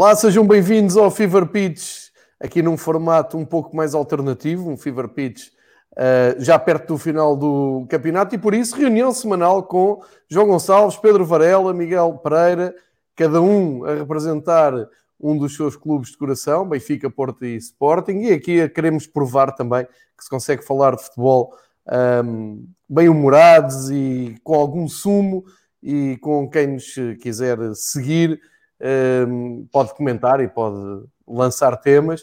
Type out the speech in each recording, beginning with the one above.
Olá, sejam bem-vindos ao Fever Pitch, aqui num formato um pouco mais alternativo, um Fever Pitch uh, já perto do final do campeonato e por isso reunião semanal com João Gonçalves, Pedro Varela, Miguel Pereira, cada um a representar um dos seus clubes de coração, Benfica, Porto e Sporting, e aqui queremos provar também que se consegue falar de futebol um, bem-humorados e com algum sumo e com quem nos quiser seguir pode comentar e pode lançar temas.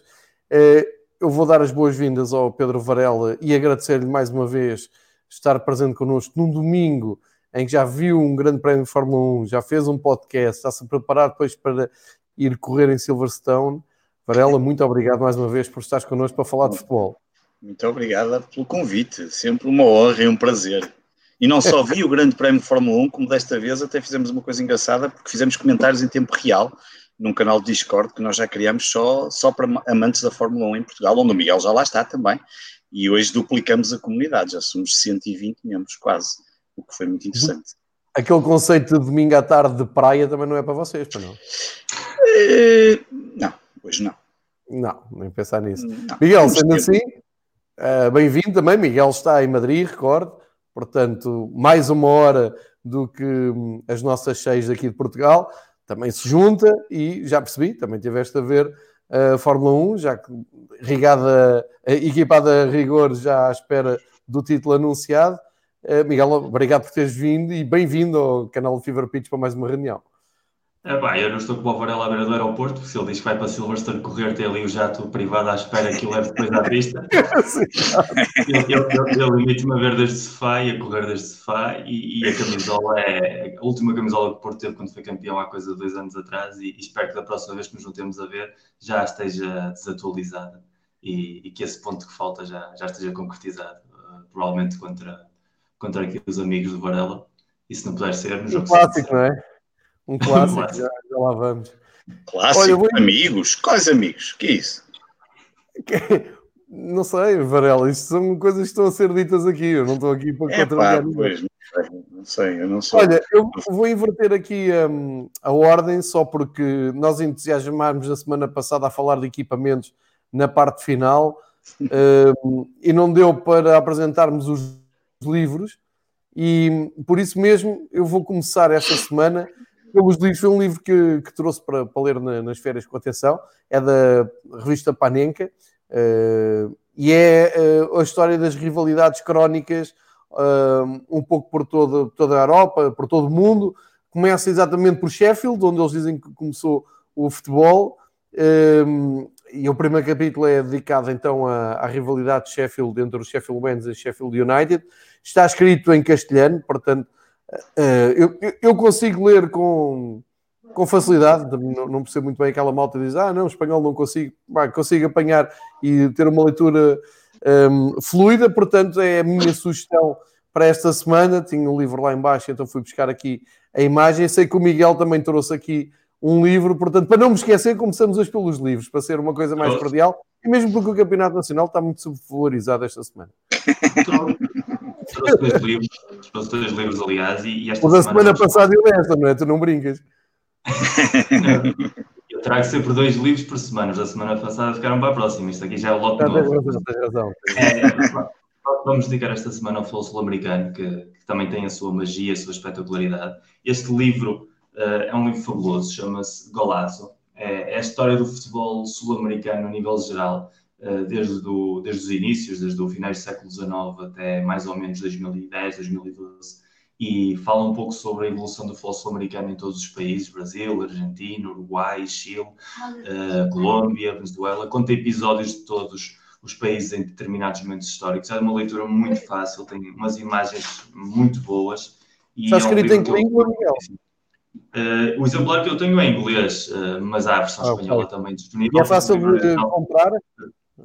Uh, eu vou dar as boas-vindas ao Pedro Varela e agradecer-lhe mais uma vez estar presente connosco num domingo em que já viu um grande prémio de Fórmula 1, já fez um podcast, está-se a preparar depois para ir correr em Silverstone. Varela, muito obrigado mais uma vez por estares connosco para falar de futebol. Muito obrigado pelo convite, sempre uma honra e um prazer. E não só vi o Grande Prémio de Fórmula 1, como desta vez até fizemos uma coisa engraçada, porque fizemos comentários em tempo real num canal de Discord que nós já criamos só, só para amantes da Fórmula 1 em Portugal, onde o Miguel já lá está também. E hoje duplicamos a comunidade, já somos 120 membros quase, o que foi muito interessante. Aquele conceito de domingo à tarde de praia também não é para vocês, para não? Uh, não, hoje não. Não, nem pensar nisso. Não, Miguel, sendo assim, uh, bem-vindo também. Miguel está em Madrid, recordo. Portanto, mais uma hora do que hum, as nossas seis aqui de Portugal. Também se junta e já percebi, também tiveste a ver a Fórmula 1, já que rigada, equipada a rigor já à espera do título anunciado. Uh, Miguel, obrigado por teres vindo e bem-vindo ao canal Fever Pitch para mais uma reunião. É pá, eu não estou com o Varela à beira do aeroporto, se ele diz que vai para Silverstone correr, tem ali o jato privado à espera que o leve depois à pista. ele ele, limite-me a ver desde sofá e a correr desde sofá e, e, a camisola é a última camisola que o Porto teve quando foi campeão há coisa de dois anos atrás e, e espero que da próxima vez que nos juntemos a ver já esteja desatualizada e, e que esse ponto que falta já, já esteja concretizado, uh, provavelmente contra, contra aqui os amigos do Varela. E se não puder ser, no jogo. clássico, não é? Um clássico, já, já, lá vamos. Clássico, Olha, vou... amigos? Quais amigos? Que é isso? Não sei, Varela, isto são coisas que estão a ser ditas aqui. Eu não estou aqui para é, contrariar pois, não sei, eu não sei. Olha, eu vou inverter aqui um, a ordem só porque nós entusiasmámos a semana passada a falar de equipamentos na parte final um, e não deu para apresentarmos os livros e por isso mesmo eu vou começar esta semana pelos livros, foi um livro que, que trouxe para, para ler na, nas férias com atenção, é da revista Panenka, uh, e é uh, a história das rivalidades crónicas uh, um pouco por toda, toda a Europa, por todo o mundo. Começa exatamente por Sheffield, onde eles dizem que começou o futebol, e o primeiro capítulo é dedicado então à, à rivalidade de Sheffield entre os Sheffield Wednesday e Sheffield United. Está escrito em castelhano, portanto eu, eu, consigo ler com, com facilidade, não, não percebo muito bem aquela malta diz, ah não, espanhol não consigo, bah, consigo apanhar e ter uma leitura um, ehm, fluida, portanto é a minha sugestão para esta semana, tinha um livro lá embaixo, então fui buscar aqui a imagem, sei que o Miguel também trouxe aqui um livro, portanto, para não me esquecer, começamos hoje pelos livros, para ser uma coisa mais cordial, e mesmo porque o Campeonato Nacional está muito subvalorizado esta semana. Trouxe dois livros, trouxe dois livros, aliás, e, e esta o da semana, semana passada e desta, não é? Tu não brincas. Eu trago sempre dois livros por semana. Os da semana passada ficaram para a próxima. Isto aqui já é o lote novo. Razão, tens razão. É, vamos dedicar esta semana ao futebol sul-americano, que, que, também tem a sua magia, a sua espetacularidade. Este livro uh, é um livro fabuloso, chama-se Golazo. É, é a história do futebol sul-americano a nível geral desde, do, desde os inícios, desde o final do século XIX até mais ou menos 2010, 2012, e fala um pouco sobre a evolução do futebol sul-americano em todos os países, Brasil, Argentina, Uruguai, Chile, uh, Colômbia, Venezuela, conta episódios de todos os países em determinados momentos históricos. É uma leitura muito fácil, tem umas imagens muito boas. Está escrito é um em que língua, Miguel? Uh, o exemplar que eu tenho é em inglês, uh, mas há a versão ah, espanhola okay. também disponível. E é fácil de comprar?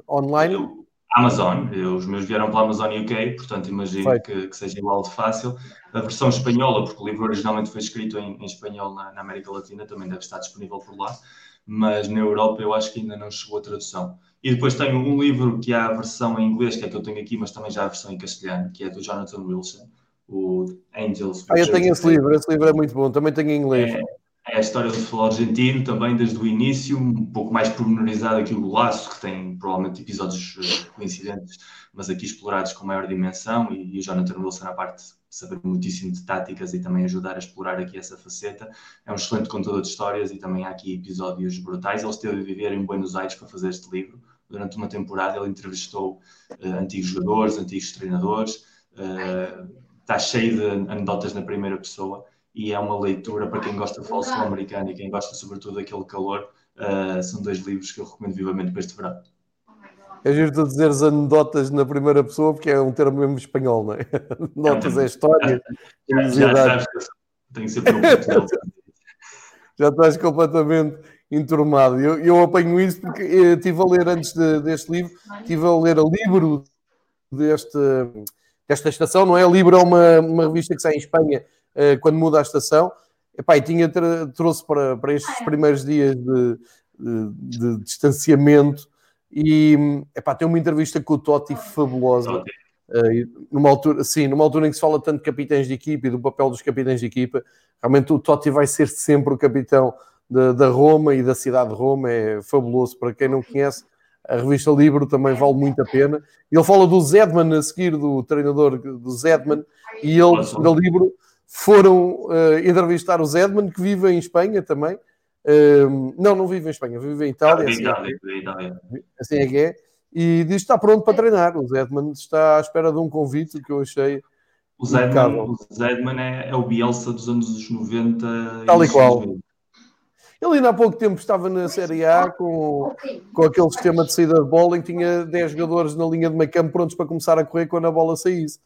Online? Eu, Amazon, eu, os meus vieram pela Amazon UK, portanto imagino que, que, seja igual de fácil. A versão espanhola, porque o livro originalmente foi escrito em, em espanhol na, na, América Latina, também deve estar disponível por lá, mas na Europa eu acho que ainda não chegou a tradução. E depois tenho um livro que há a versão em inglês, que é que eu tenho aqui, mas também já há a versão em castelhano, que é do Jonathan Wilson, o Angels. Ah, eu tenho esse livro, esse livro é muito bom, também tenho em inglês. É, É a história do futebol argentino também desde o início, um pouco mais pormenorizada que o Golaço, que tem provavelmente episódios eh, coincidentes, mas aqui explorados com maior dimensão, e, e o Jonathan Wilson na parte de saber muitíssimo de táticas e também ajudar a explorar aqui essa faceta. É um excelente contador de histórias e também há aqui episódios brutais. Ele esteve a viver em Buenos Aires para fazer este livro. Durante uma temporada ele entrevistou uh, antigos jogadores, antigos treinadores, uh, está cheio de anedotas na primeira pessoa e é uma leitura para quem gosta de futebol sul-americano e quem gosta sobretudo daquele calor. Uh, são dois livros que eu recomendo vivamente para este verão. É justo dizeres anedotas na primeira pessoa, porque é um termo mesmo espanhol, não é? Notas é história, já, já sabes que tenho sempre um Já estás completamente enturmado. Eu, eu apanho isso porque estive a ler antes de, deste livro, estive a ler o livro deste, desta estação, não é? O livro é uma, uma revista que sai em Espanha quando muda a estação. Epá, e tinha, trouxe para, para estes primeiros dias de, de, de distanciamento e epá, tem uma entrevista com o Totti fabulosa. Uh, numa altura, sim, numa altura em que se fala tanto de capitães de equipa e do papel dos capitães de equipa, realmente o Totti vai ser sempre o capitão da, da Roma e da cidade de Roma, é fabuloso. Para quem não conhece, a revista Libro também vale muito a pena. Ele fala do Zedman a seguir, do treinador do Zedman, e eles da Libro foram uh, entrevistar o Zedman, que vive em Espanha também. Uh, não, não vive em Espanha, vive em Itália. Ah, assim, Itália, é, Itália. assim é que é. E diz que está pronto para treinar. O Zedman está à espera de um convite que eu achei. O Zedman, o Zedman é, é, o Bielsa dos anos 90. Tal e qual. Ele ainda há pouco tempo estava na Série A com, com aquele sistema de saída de bola em que tinha 10 jogadores na linha de meio campo prontos para começar a correr quando a bola saísse.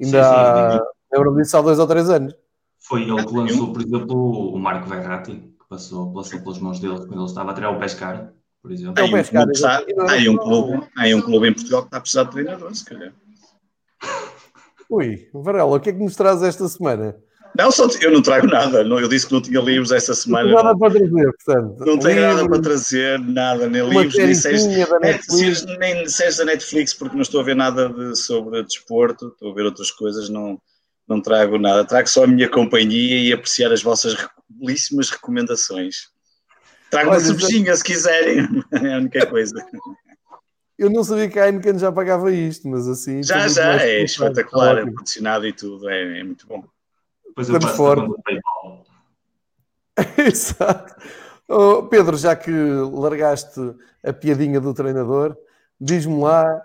Ainda sim, sim, há, lembro disso há dois ou três anos. Foi ele que lançou, por exemplo, o Marco Verratti, que passou, passou pelas mãos dele quando ele estava a tirar o Pescar, por exemplo. Há um, clube, está, há um, clube, há um clube em Portugal que está a precisar de treinador, se calhar. Ui, Varela, o que é que nos traz esta semana? Não, só, eu não trago nada. Não, eu disse que não tinha livros esta semana. Não, nada para trazer, portanto. Não tenho nada para trazer, nada, nem livros, nem séries, nem, nem séries da Netflix, porque não estou a ver nada de, sobre desporto, estou a ver outras coisas, não, não trago nada. Trago só a minha companhia e apreciar as vossas belíssimas recomendações. Trago Olha, uma cervejinha, se quiserem, é a única coisa. Eu não sabia que a Heineken já pagava isto, mas assim. Já, já, é espetacular, é e tudo, é, é muito bom. Depois eu passo PayPal. Exato. Oh, Pedro, já que largaste a piadinha do treinador, diz-me lá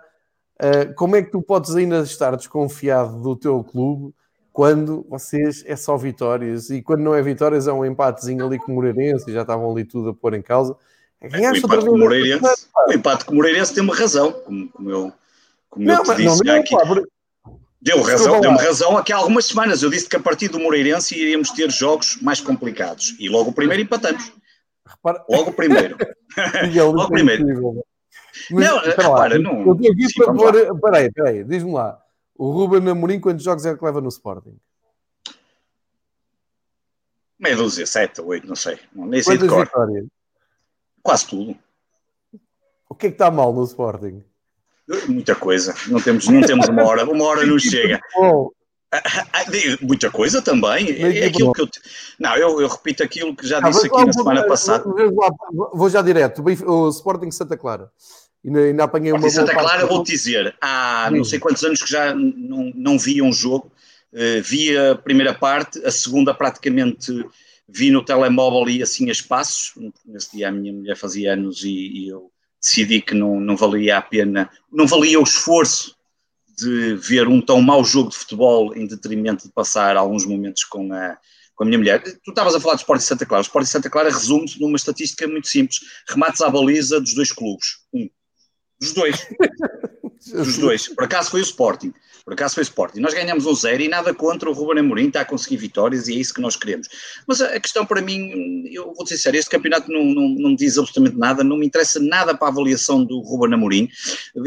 uh, como é que tu podes ainda estar desconfiado do teu clube quando vocês é só vitórias e quando não é vitórias é um empatezinho ali com o Moreirense e já estavam ali tudo a pôr em causa. É, o, empate com o, Moreirense, o empate com o Moreirense tem uma razão, como, como eu, como não, eu te disse não, aqui. Deu razão, deu-me razão aqui há algumas semanas. Eu disse que a partir do Moreirense iríamos ter jogos mais complicados. E logo o primeiro empatamos. Repara... Logo o primeiro. logo o primeiro. Mas, não, repara, não. Eu tenho aqui para pôr. Peraí, peraí, diz-me lá. O Ruben Amorim, quantos jogos é que leva no Sporting? Meia dúzia, sete, oito, não sei. Nem sei de cor. Vitórias? Quase tudo. O que é que está mal no Sporting? Muita coisa. Não temos, não temos uma hora. Uma hora não chega. Ah, ah, muita coisa também. É aquilo que eu. Não, eu, eu repito aquilo que já ah, disse aqui na semana passada. Vou já direto. O Sporting Santa Clara. Ainda, ainda apanhei uma. Santa Clara, vou-te dizer. Há não sei quantos anos que já não, não vi um jogo. Uh, vi a primeira parte, a segunda praticamente vi no telemóvel e assim a espaços. Nesse dia a minha mulher fazia anos e, e eu decidi que não, não valia a pena, não valia o esforço de ver um tão mau jogo de futebol em detrimento de passar alguns momentos com a, com a minha mulher. Tu estavas a falar de Sport de Santa Clara. O Sport de Santa Clara resume-se numa estatística muito simples: remates à baliza dos dois clubes. Um. Dos dois. dos dois. Por acaso foi o Sporting. Por acaso foi Sporting. Nós ganhamos um zero e nada contra o Ruben Amorim, está a conseguir vitórias e é isso que nós queremos. Mas a questão para mim, eu vou ser sério, este campeonato não, não, não me diz absolutamente nada, não me interessa nada para a avaliação do Ruben Amorim.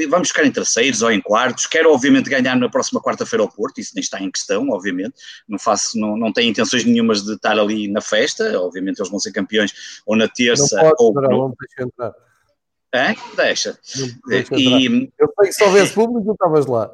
Vamos ficar em terceiros ou em quartos. Quero, obviamente, ganhar na próxima quarta-feira ao Porto, isso nem está em questão, obviamente. Não faço, não, não tenho intenções nenhumas de estar ali na festa, obviamente eles vão ser campeões ou na terça não pode, ou. Não, não entrar. É? Deixa. deixa e, eu sei que se houvesse público, estavas lá.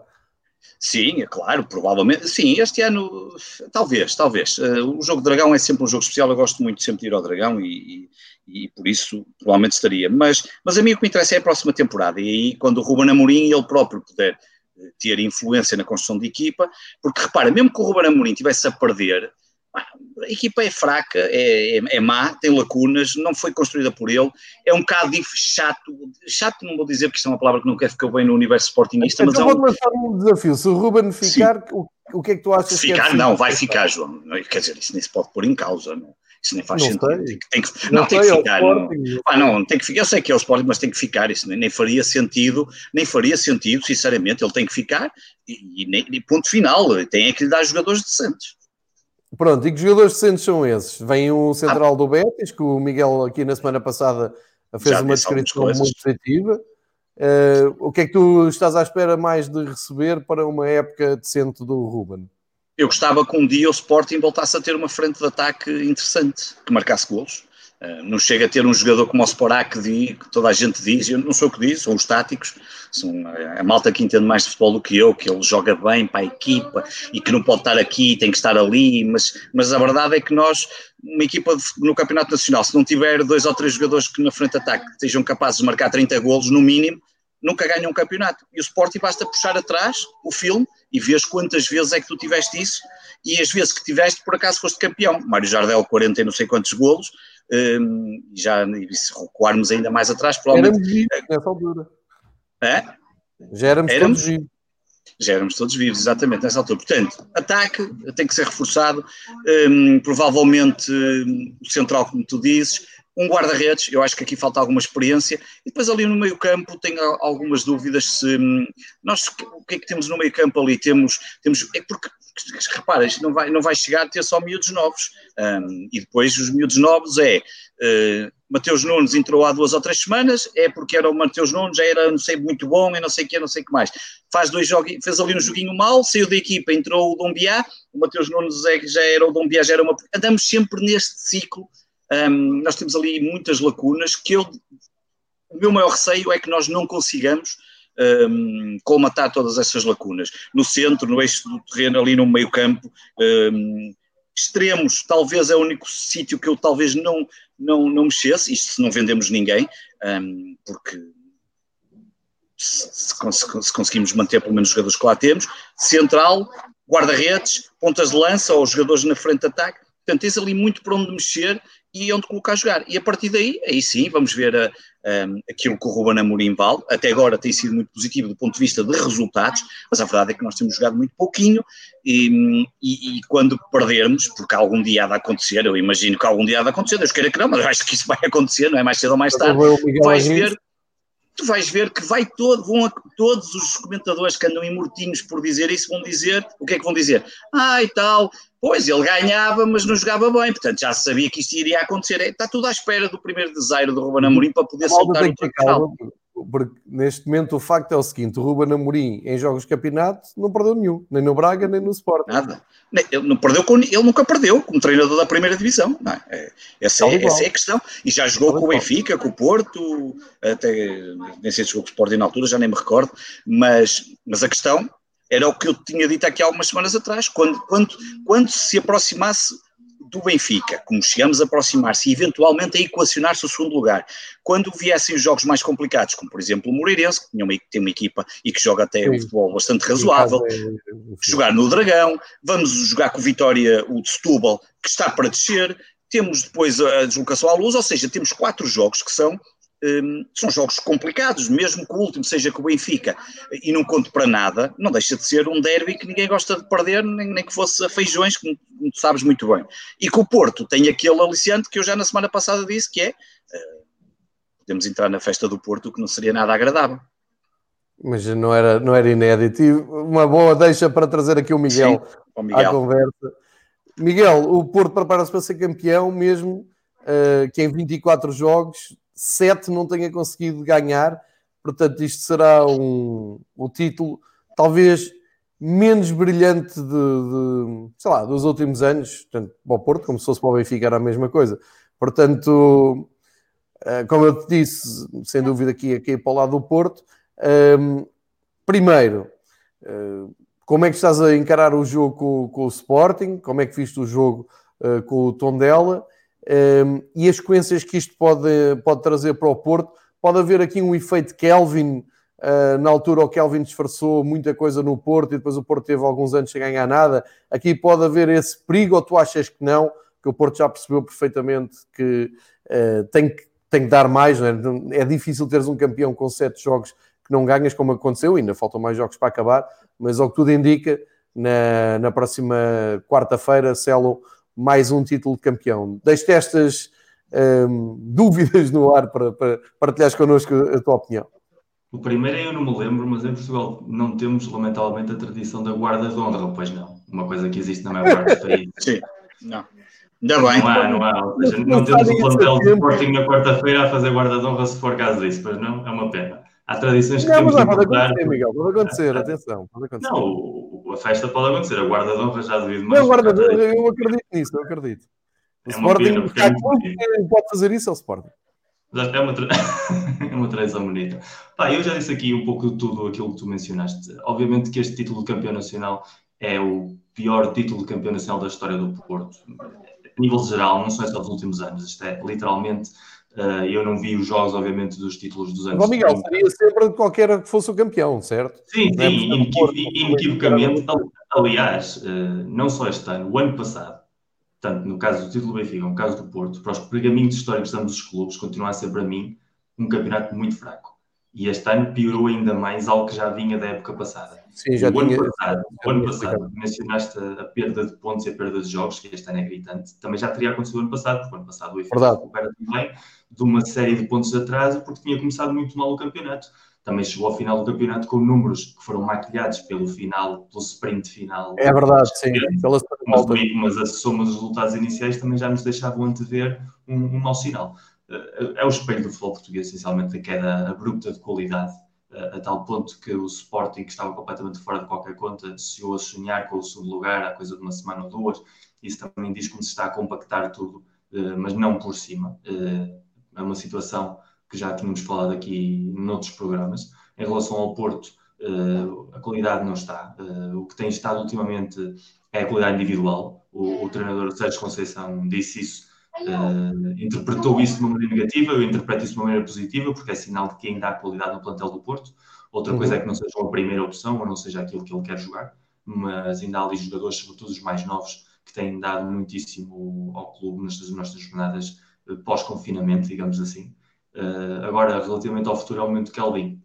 Sim, é claro, provavelmente. Sim, este ano, talvez, talvez. Uh, o jogo Dragão é sempre um jogo especial, eu gosto muito sempre de ir ao Dragão e, e, e, por isso provavelmente estaria. Mas, mas a mim o que me interessa é a próxima temporada e aí quando o Ruben Amorim ele próprio puder eh, ter influência na construção de equipa, porque repara, mesmo que o Ruben Amorim estivesse a perder, a equipa é fraca, é, é, é, má, tem lacunas, não foi construída por ele, é um bocado chato, chato não vou dizer porque isto é uma palavra que quer ficar bem no universo sportingista, então, mas é um... lançar um desafio, se o Ruben ficar, o, o, que é que tu achas ficar, que é Não, vai ficar, João, quer dizer, isso nem se pode pôr em causa, não. Isso nem faz não sentido. Tem, tem que, não, não tem que ficar. Não, ah, não, tem que ficar. Eu sei que é o Sporting, mas tem que ficar. Isso nem, nem faria sentido, nem faria sentido, sinceramente. Ele tem que ficar e, e, e ponto final. Tem é que lhe dar jogadores decentes. Pronto, e que jogadores decentes são esses? Vem o central ah. do Betis, que o Miguel aqui na semana passada fez uma descrição muito positiva. Uh, o que é que tu estás à espera mais de receber para uma época decente do Ruben? Eu gostava que um dia o Sporting voltasse a ter uma frente de ataque interessante, que marcasse golos. Uh, não chega a ter um jogador como o Sporak que, toda a gente diz, eu não sou o que diz, são os táticos, são a malta que entende mais de futebol do que eu, que ele joga bem para a equipa e que não pode estar aqui, tem que estar ali, mas, mas a verdade é que nós, uma equipa de, no Campeonato Nacional, se não tiver dois ou três jogadores que na frente de ataque sejam capazes de marcar 30 golos no mínimo, nunca ganha um campeonato. E o Sporting basta puxar atrás o filme e vês quantas vezes é que tu tiveste isso e as vezes que tiveste, por acaso foste campeão. Mário Jardel, 40 e não sei quantos golos, um, já se recuarmos ainda mais atrás, provavelmente. Éramos vivos nessa altura. É? Já éramos, éramos todos vivos. Já éramos todos vivos, exatamente, nessa altura. Portanto, ataque tem que ser reforçado, um, provavelmente um, o central, como tu dizes, um guarda-redes, eu acho que aqui falta alguma experiência, e depois ali no meio campo tenho algumas dúvidas se hum, nós, o que é que temos no meio campo ali, temos, temos é porque repara, não vai, não vai chegar a ter só miúdos novos, um, e depois os miúdos novos é, uh, Mateus Nunes entrou há duas ou três semanas, é porque era o Mateus Nunes, já era não sei muito bom, e não sei o que, não sei o que mais, faz dois jogos, fez ali um joguinho mal, saiu da equipa, entrou o Dombiá, o Mateus Nunes é, já era o Dombiá, já era uma, andamos sempre neste ciclo, um, nós temos ali muitas lacunas que eu, o meu maior receio é que nós não consigamos um, colmatar todas essas lacunas. No centro, no eixo do terreno, ali no meio campo, um, extremos, talvez é o único sítio que eu talvez não, não, não mexesse, isto se não vendemos ninguém, um, porque se, se, se, conseguimos manter pelo menos os jogadores que lá temos, central, guarda-redes, pontas de lança ou jogadores na frente de ataque, portanto tens ali muito para onde mexer e onde colocar a jogar. E a partir daí, aí sim, vamos ver a, a, aquilo que o Ruben Amorim vale. Até agora tem sido muito positivo do ponto de vista de resultados, mas a verdade é que nós temos jogado muito pouquinho e, e, e quando perdermos, porque algum dia há de acontecer, eu imagino que algum dia há de acontecer, Deus queira que não, mas eu acho que isso vai acontecer, não é mais cedo ou mais tarde, vais ver tu vais ver que vai todo, vão todos os comentadores que andam imortinhos por dizer isso vão dizer, o que é que vão dizer? Ah, e tal, Pois, ele ganhava, mas não jogava bem, portanto já sabia que isto iria acontecer. Está tudo à espera do primeiro desaire do Ruben Amorim para poder soltar o total. Porque neste momento o facto é o seguinte: o Ruben Amorim em jogos de campeonato não perdeu nenhum, nem no Braga, nem no Sport. Nada. Ele, não perdeu com, ele nunca perdeu como treinador da primeira divisão. Não é? é essa, é, essa é a questão. E já jogou com o Benfica, com o Porto, até nem sei se jogou com o Sporting na altura, já nem me recordo, mas, mas a questão era o que eu tinha dito aqui há algumas semanas atrás, quando, quando, quando se aproximasse do Benfica, como chegamos a aproximar-se e eventualmente a equacionar-se o segundo lugar, quando viessem os jogos mais complicados, como por exemplo o Moreirense, que uma, tem uma equipa e que joga até Sim. um futebol bastante razoável, é, jogar no Dragão, vamos jogar com o Vitória, o de Setúbal, que está para descer, temos depois a deslocação à luz, ou seja, temos quatro jogos que são um, são jogos complicados, mesmo que o último seja com o Benfica e não conto para nada, não deixa de ser um derby que ninguém gosta de perder, nem, nem que fosse a feijões, como, sabes muito bem. E que o Porto tem aquele aliciante que eu já na semana passada disse, que é uh, podemos entrar na festa do Porto, que não seria nada agradável. Mas não era, não era inédito. E uma boa deixa para trazer aqui o Miguel, Sim, o Miguel. à conversa. Miguel, o Porto prepara-se para ser campeão, mesmo uh, que em 24 jogos sete não tenha conseguido ganhar. Portanto, isto será um, um título talvez menos brilhante de, de, sei lá, dos últimos anos, tanto para o Porto como se fosse para o Benfica, era a mesma coisa. Portanto, eh, como eu te disse, sem dúvida aqui, aqui para o lado do Porto, um, ehm, primeiro, uh, como é que estás a encarar o jogo com, com o Sporting, como é que viste o jogo uh, com o Tondela e as sequências que isto pode, pode trazer para o Porto. Pode haver aqui um efeito Kelvin, uh, na altura o Kelvin disfarçou muita coisa no Porto e depois o Porto teve alguns anos sem ganhar nada. Aqui pode haver esse perigo ou tu achas que não? Que o Porto já percebeu perfeitamente que uh, tem que tem que dar mais, é? é difícil teres um campeão com sete jogos que não ganhas, como aconteceu, ainda faltam mais jogos para acabar, mas ao que tudo indica, na, na próxima quarta-feira selam mais um título de campeão. Deixe-te estas hum, dúvidas no ar para, para partilhares connosco a tua opinião. O primeiro eu não me lembro, mas em Portugal não temos, lamentavelmente, a tradição da guarda de honra, pois não. Uma coisa que existe na maior parte dos países. Sim, não. Ainda bem. Não há, não há. Ou seja, não, não temos o plantel de Sporting na quarta-feira a fazer guarda de honra se for caso disso, pois não? É uma pena. Há tradições que não, temos mas pode acontecer, Miguel, pode acontecer, atenção, pode acontecer. Não, a festa pode acontecer, a guarda de honra já devido mais. Não, guarda de honra, eu acredito nisso, eu acredito. O é Sporting, pena, é pode fazer isso, é o Sporting. É uma, tra... é uma tradição bonita. Pá, eu já disse aqui um pouco de tudo aquilo que tu mencionaste. Obviamente que este título de campeão nacional é o pior título de campeão nacional da história do Porto a nível geral, não são só dos últimos anos, isto é literalmente. Uh, eu não vi os jogos, obviamente, dos títulos dos anos. Bom, Miguel, seria sempre qualquer que fosse o campeão, certo? Sim, sim, é inequivocamente. Aliás, uh, não só este ano, o ano passado, tanto no caso do título do Benfica, no caso do Porto, para os pergaminhos históricos de ambos os clubes, continua a ser para mim um campeonato muito fraco. E este ano piorou ainda mais algo que já vinha da época passada. Sim, já o tinha... ano passado, o ano passado mencionaste a, perda de pontos e a perda de jogos, que este ano é gritante. Também já teria acontecido o ano passado, porque o ano passado o Benfica recupera também de uma série de pontos de atraso, porque tinha começado muito mal o campeonato. Também chegou ao final do campeonato com números que foram maquilhados pelo final, pelo sprint final. É verdade, sim. Pela mas, mas a soma dos resultados iniciais também já nos deixavam antever um, um mau sinal. É, é o espelho do futebol português, essencialmente, a queda abrupta de qualidade a tal ponto que o Sporting, que estava completamente fora de qualquer conta, chegou a sonhar com o segundo lugar há coisa de uma semana ou duas. Isso também diz como se está a compactar tudo, eh, mas não por cima. Eh, é uma situação que já tínhamos falado aqui noutros programas. Em relação ao Porto, eh, a qualidade não está. O que tem estado ultimamente é a qualidade individual. O, o treinador Sérgio Conceição disse isso uh, interpretou isso de uma maneira negativa, eu interpreto isso de uma maneira positiva, porque é sinal de que ainda há qualidade no plantel do Porto. Outra uhum. coisa é que não seja a primeira opção ou não seja aquilo que ele quer jogar, mas ainda há ali jogadores, sobretudo os mais novos, que têm dado muitíssimo ao clube nestas nossas jornadas uh, pós-confinamento, digamos assim. Uh, agora, relativamente ao futuro aumento de Kelvin,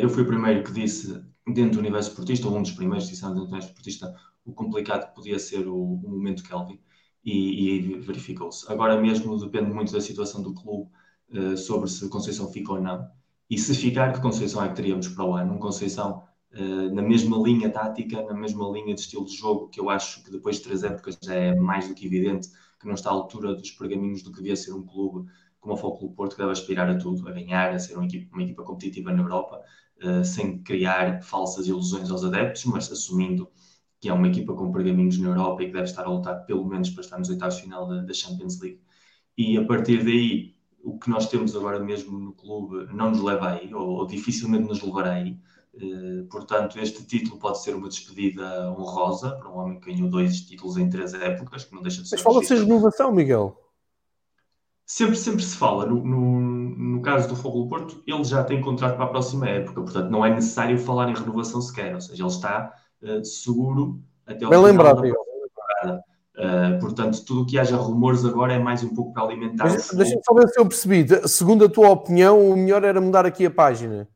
eu fui o primeiro que disse, dentro do universo esportista, ou um dos primeiros que disse dentro do universo esportista, o complicado que podia ser o, o momento Kelvin e, e verificou-se. Agora mesmo depende muito da situação do clube uh, sobre se Conceição fica ou não. E se ficar, que Conceição é que teríamos para o ano? Um Conceição uh, na mesma linha tática, na mesma linha de estilo de jogo, que eu acho que depois de três épocas já é mais do que evidente que não está à altura dos pergaminhos do que devia ser um clube como o Foco Porto, que deve aspirar a tudo, a ganhar, a ser uma equipa, uma equipa competitiva na Europa, uh, sem criar falsas ilusões aos adeptos, mas assumindo que é uma equipa com pergaminhos na Europa e que deve estar a lutar pelo menos para estar nos oitavos final da, da Champions League. E a partir daí, o que nós temos agora mesmo no clube não nos leva aí, ou, ou dificilmente nos levará aí. Uh, portanto, este título pode ser uma despedida honrosa para um homem que ganhou dois títulos em três épocas, que não deixa de ser. Mas fala-se de renovação, Miguel. Sempre, sempre se fala. No, no, no caso do Fogo do Porto, ele já tem contrato para a próxima época, portanto, não é necessário falar em renovação sequer. Ou seja, ele está uh, seguro até ao Bem final lembrado, da temporada. Uh, portanto, tudo o que haja rumores agora é mais um pouco para alimentar. Deixa-me só ver se eu percebi. Segundo a tua opinião, o melhor era mudar aqui a página.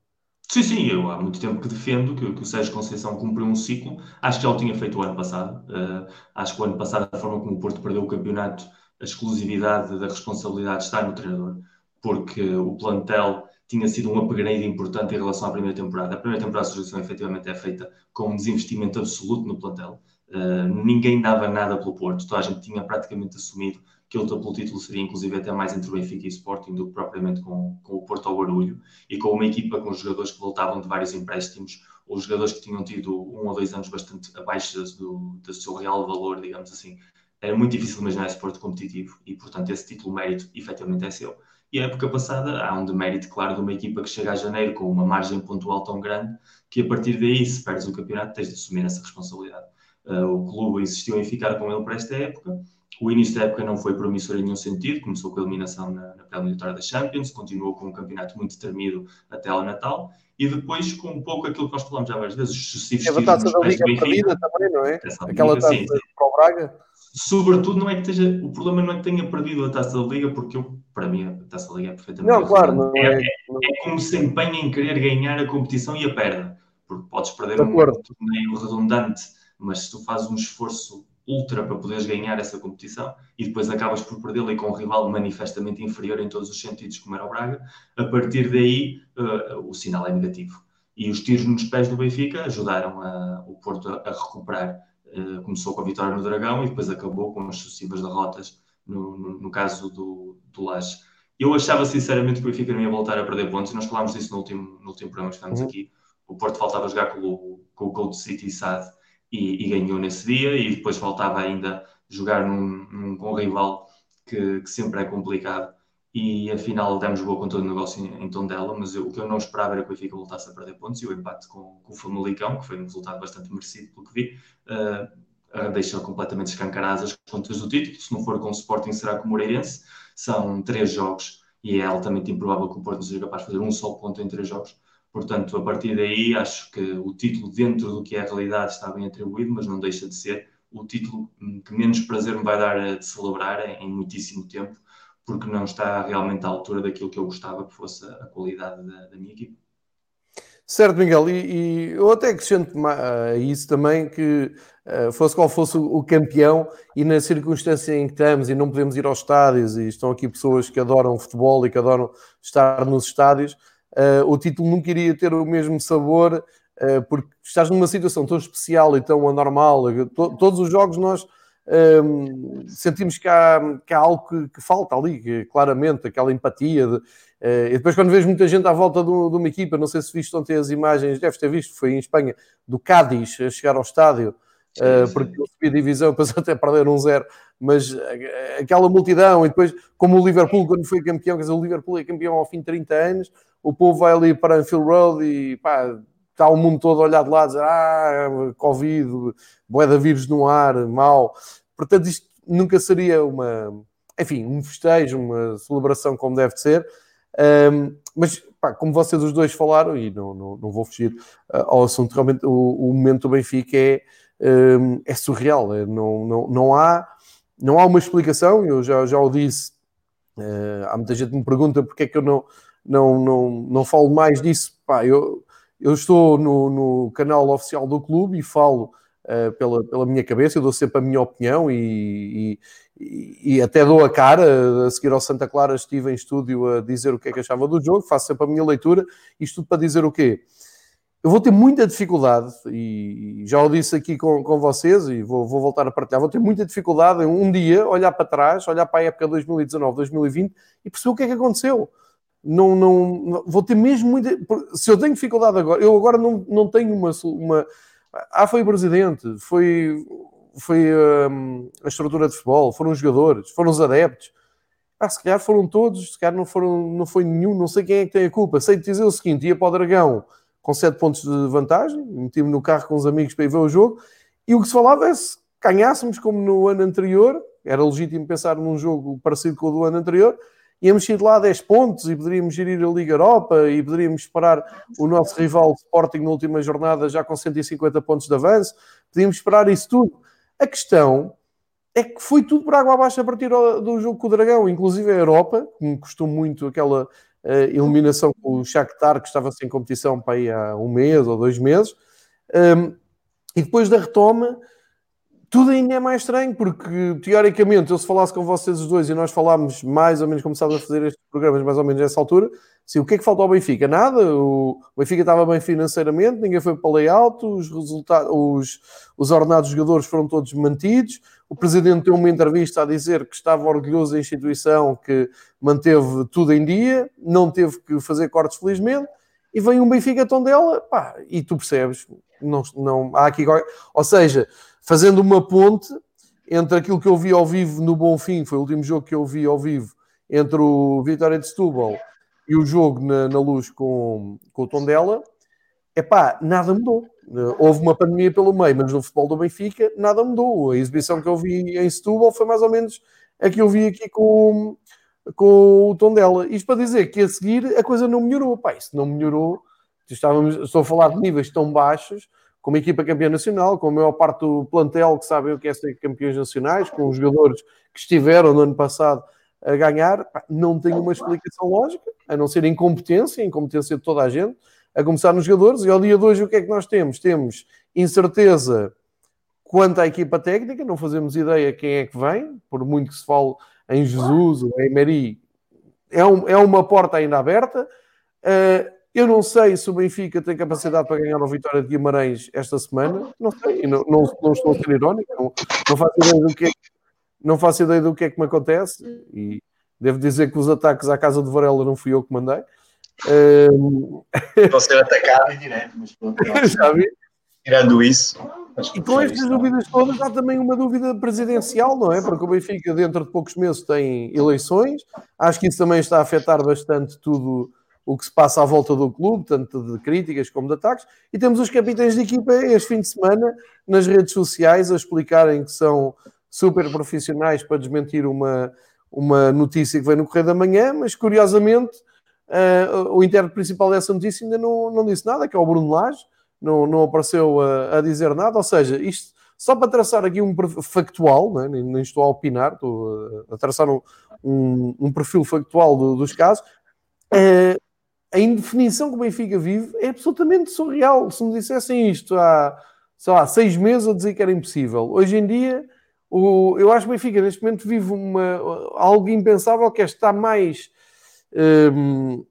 Sim, sim, eu há muito tempo que defendo que, que o Sérgio Conceição cumpriu um ciclo. Acho que já o tinha feito o ano passado. Uh, acho que o ano passado, a forma como o Porto perdeu o campeonato, a exclusividade da responsabilidade está no treinador, porque o plantel tinha sido um upgrade importante em relação à primeira temporada. A primeira temporada de sugestão efetivamente é feita com um desinvestimento absoluto no plantel. Uh, ninguém dava nada pelo Porto, toda a gente tinha praticamente assumido que a luta pelo título seria inclusive até mais entre o Benfica e o Sporting do que propriamente com, com o Porto ao Barulho e com uma equipa com jogadores que voltavam de vários empréstimos ou jogadores que tinham tido um ou dois anos bastante abaixo do, do seu real valor, digamos assim, era muito difícil imaginar esse Porto competitivo e, portanto, esse título mérito efetivamente é seu. E a época passada há um demérito, claro, de uma equipa que chega a janeiro com uma margem pontual tão grande que a partir daí, se perdes o campeonato, tens de assumir essa responsabilidade. Uh, o clube insistiu em ficar com ele para esta época. O início da época não foi promissor em nenhum sentido, começou com a eliminação na, na pré-eliminatória da Champions, continuou com um campeonato muito termido até ao Natal, e depois com um pouco aquilo que nós falamos já várias vezes, os sucessivos títulos. A taça da Liga perdida também, não é? Aquela taça para o Braga sobretudo não é que esteja, o problema não é que tenha perdido a taça da liga, porque eu, para mim a taça da liga é perfeitamente não, claro, não é, é, é, como se empenha em querer ganhar a competição e a perde, porque podes perder um torneio redundante, mas se tu fazes um esforço ultra para poderes ganhar essa competição e depois acabas por perdê-la e com um rival manifestamente inferior em todos os sentidos, como era o Braga, a partir daí uh, o sinal é negativo. E os tiros nos pés do Benfica ajudaram a, o Porto a, a recuperar eh, começou com a vitória no Dragão e depois acabou com as sucessivas derrotas no, no, no caso do, do Laje. Eu achava sinceramente que o Benfica não ia voltar a perder pontos e nós falámos disso no último, no último programa que estamos uhum. aqui. O Porto faltava jogar com o, com o Gold City SAD e, e, ganhou nesse dia e depois faltava ainda jogar num, num com um rival que, que sempre é complicado e afinal demos boa com todo o negócio em, em Tondela, mas eu, o que eu não esperava era que o Benfica voltasse a perder pontos e o empate com, com o Famalicão, que foi um resultado bastante merecido pelo que vi, uh, completamente escancaradas as contas do título. Se não for com o Sporting, será com o Moreirense. São três jogos e é altamente improvável que o Porto seja capaz de fazer um só ponto em três jogos. Portanto, a partir daí, acho que o título, dentro do que é a realidade, está bem atribuído, mas não deixa de ser o título que menos prazer me vai dar de celebrar em muitíssimo tempo porque não está realmente à altura daquilo que eu gostava que fosse a qualidade da, da minha equipe. Certo, Miguel, e, e, eu até acrescento a isso também que uh, fosse qual fosse o, campeão e na circunstância em que estamos e não podemos ir aos estádios e estão aqui pessoas que adoram futebol e que adoram estar nos estádios, uh, o título nunca iria ter o mesmo sabor uh, porque estás numa situação tão especial e tão anormal. To, todos os jogos nós sentimos que há, que há algo que, que, falta ali, que, claramente, aquela empatia. De, uh, e depois, quando vejo muita gente à volta de, de, uma equipa, não sei se viste ontem as imagens, deves ter visto, foi em Espanha, do Cádiz a chegar ao estádio, uh, porque eu subi a divisão, depois até perderam um zero, mas uh, aquela multidão, e depois, como o Liverpool, quando foi campeão, quer dizer, o Liverpool é campeão ao fim de 30 anos, o povo vai ali para Anfield Road e pá está o mundo todo a olhar de lado, dizer, ah, Covid, boeda vírus no ar, mal. Portanto, isto nunca seria uma, enfim, um festejo, uma celebração como deve ser. Um, mas, pá, como vocês os dois falaram, e não, não, não vou fugir uh, ao assunto, realmente o, o, momento do Benfica é, um, é surreal. É, não, não, não, há, não há uma explicação, eu já, já o disse. Uh, há muita gente que me pergunta porque é que eu não, não, não, não falo mais disso. Pá, eu, eu estou no, no canal oficial do clube e falo uh, pela, pela minha cabeça, eu dou sempre a minha opinião e, e, e, até dou a cara. A seguir ao Santa Clara estive em estúdio a dizer o que é que achava do jogo, faço sempre a minha leitura. Isto tudo para dizer o quê? Eu vou ter muita dificuldade, e já o disse aqui com, com vocês, e vou, vou voltar a partilhar. Vou ter muita dificuldade em um dia olhar para trás, olhar para a época 2019, 2020 e perceber o que é que aconteceu não, não, vou ter mesmo muita. Se eu tenho dificuldade agora, eu agora não, não tenho uma. uma ah, foi o presidente, foi, foi um, a estrutura de futebol, foram os jogadores, foram os adeptos. Ah, se calhar foram todos, se calhar não, foram, não foi nenhum, não sei quem é que tem a culpa. Sei dizer o seguinte: ia para o Dragão com 7 pontos de vantagem, meti-me no carro com os amigos para ir ver o jogo, e o que se falava é se ganhássemos como no ano anterior, era legítimo pensar num jogo parecido com o do ano anterior, íamos ir lá 10 pontos e poderíamos ir a Liga Europa e poderíamos esperar o nosso rival Sporting na última jornada já com 150 pontos de avanço, podíamos esperar isso tudo. A questão é que foi tudo por água abaixo a partir do jogo com o Dragão, inclusive a Europa, que me custou muito aquela uh, eliminação com o Shakhtar, que estava sem competição para aí há um mês ou dois meses, um, e depois da retoma tudo ainda é mais estranho, porque teoricamente, eu se falasse com vocês os dois e nós falámos mais ou menos, começámos a fazer estes programas mais ou menos nessa altura, se o que é que faltou ao Benfica? Nada, o Benfica estava bem financeiramente, ninguém foi para layout, os, resultados, os, os ordenados dos jogadores foram todos mantidos, o presidente deu uma entrevista a dizer que estava orgulhoso da instituição, que manteve tudo em dia, não teve que fazer cortes felizmente, e vem um Benfica Tondela, pá, e tu percebes, não, não há aqui, ou seja, fazendo uma ponte, entre aquilo que eu vi ao vivo no Bonfim, foi o último jogo que eu vi ao vivo, entre o Vitória de Setúbal e o jogo na, na luz com, com o Tondela, epá, nada mudou. Houve uma pandemia pelo meio, mas no futebol do Benfica nada mudou. A exibição que eu vi em Setúbal foi mais ou menos a que eu vi aqui com, com o Tondela. Isto para dizer que a seguir a coisa não melhorou. Pá, isso não melhorou. Estávamos, estou a falar de níveis tão baixos com uma equipa campeã nacional, com a maior parte do plantel que sabe o que é ser campeões nacionais, com os jogadores que estiveram no ano passado a ganhar, não tem uma explicação lógica, a não ser incompetência, incompetência de toda a gente, a começar nos jogadores. E ao dia de hoje, o que é que nós temos? Temos incerteza quanto à equipa técnica, não fazemos ideia quem é que vem, por muito que se fale em Jesus ou em Meri, é, um, é uma porta ainda aberta. Uh, eu não sei se o Benfica tem capacidade para ganhar a vitória de Guimarães esta semana. Não sei, não, não, não estou a ser irónico, não, não, faço ideia do que é, não faço ideia do que é que me acontece. E devo dizer que os ataques à casa de Varela não fui eu que mandei. Estou a ser atacado em direto, mas pronto. Tirando isso. E com estas dúvidas todas, há também uma dúvida presidencial, não é? Porque o Benfica, dentro de poucos meses, tem eleições. Acho que isso também está a afetar bastante tudo o que se passa à volta do clube, tanto de críticas como de ataques, e temos os capitães de equipa este fim de semana nas redes sociais a explicarem que são super profissionais para desmentir uma, uma notícia que vem no Correio da Manhã, mas curiosamente uh, o intérprete principal dessa notícia ainda não, não disse nada, que é o Bruno Lage, não, não apareceu a, a dizer nada, ou seja, isto só para traçar aqui um factual, né? nem, nem, estou a opinar, estou a, traçar um, um, um perfil factual do, dos casos. Uh, a indefinição que o Benfica vive é absolutamente surreal. Se me dissessem isto há, sei lá, seis meses, eu dizer que era impossível. Hoje em dia, o, eu acho que o Benfica neste momento vive uma, algo impensável que é estar mais. Um,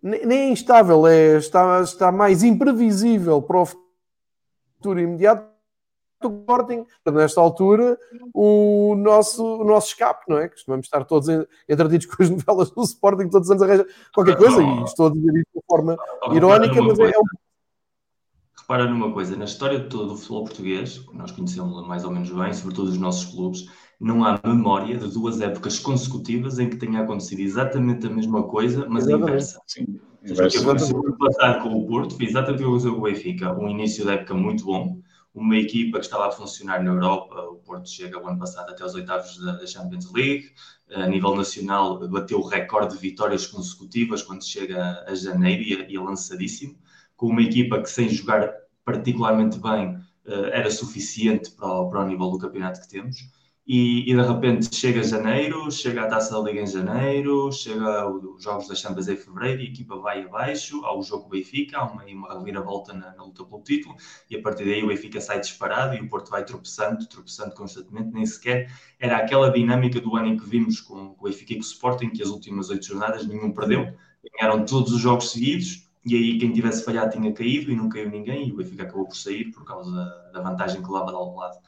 nem é instável, é, está, está mais imprevisível para o futuro imediato do Sporting, nesta altura, o nosso, o nosso escape, não é? Costumamos estar todos entretidos com as novelas do Sporting, todos os anos arranja qualquer coisa, e estou a dizer isso de forma irónica, mas é, é um repara numa coisa, na história de todo o futebol português, nós conhecemos mais ou menos bem, sobretudo os nossos clubes, não há memória de duas épocas consecutivas em que tenha acontecido exatamente a mesma coisa, mas exatamente. a inversa. Sim, o que aconteceu no passado com o Porto foi exatamente o que aconteceu com o Benfica. Um início da época muito bom, uma equipa que estava a funcionar na Europa, o Porto chega o ano passado até aos oitavos da, Champions League, a nível nacional bateu o recorde de vitórias consecutivas quando chega a janeiro e, é lançadíssimo, com uma equipa que sem jogar particularmente bem eh, era suficiente para o, para o nível do campeonato que temos e, e, de repente chega janeiro, chega a taça da Liga em janeiro, chega os jogos da Champions em fevereiro e a equipa vai abaixo, há o jogo Benfica, há uma, uma reviravolta na, na, luta pelo título e a partir daí o Benfica sai disparado e o Porto vai tropeçando, tropeçando constantemente, nem sequer era aquela dinâmica do ano em que vimos com, com o Benfica e com o Sporting, que as últimas oito jornadas nenhum perdeu, ganharam todos os jogos seguidos e aí quem tivesse falhado tinha caído e não caiu ninguém e o Benfica acabou por sair por causa da, vantagem que leva de algum lado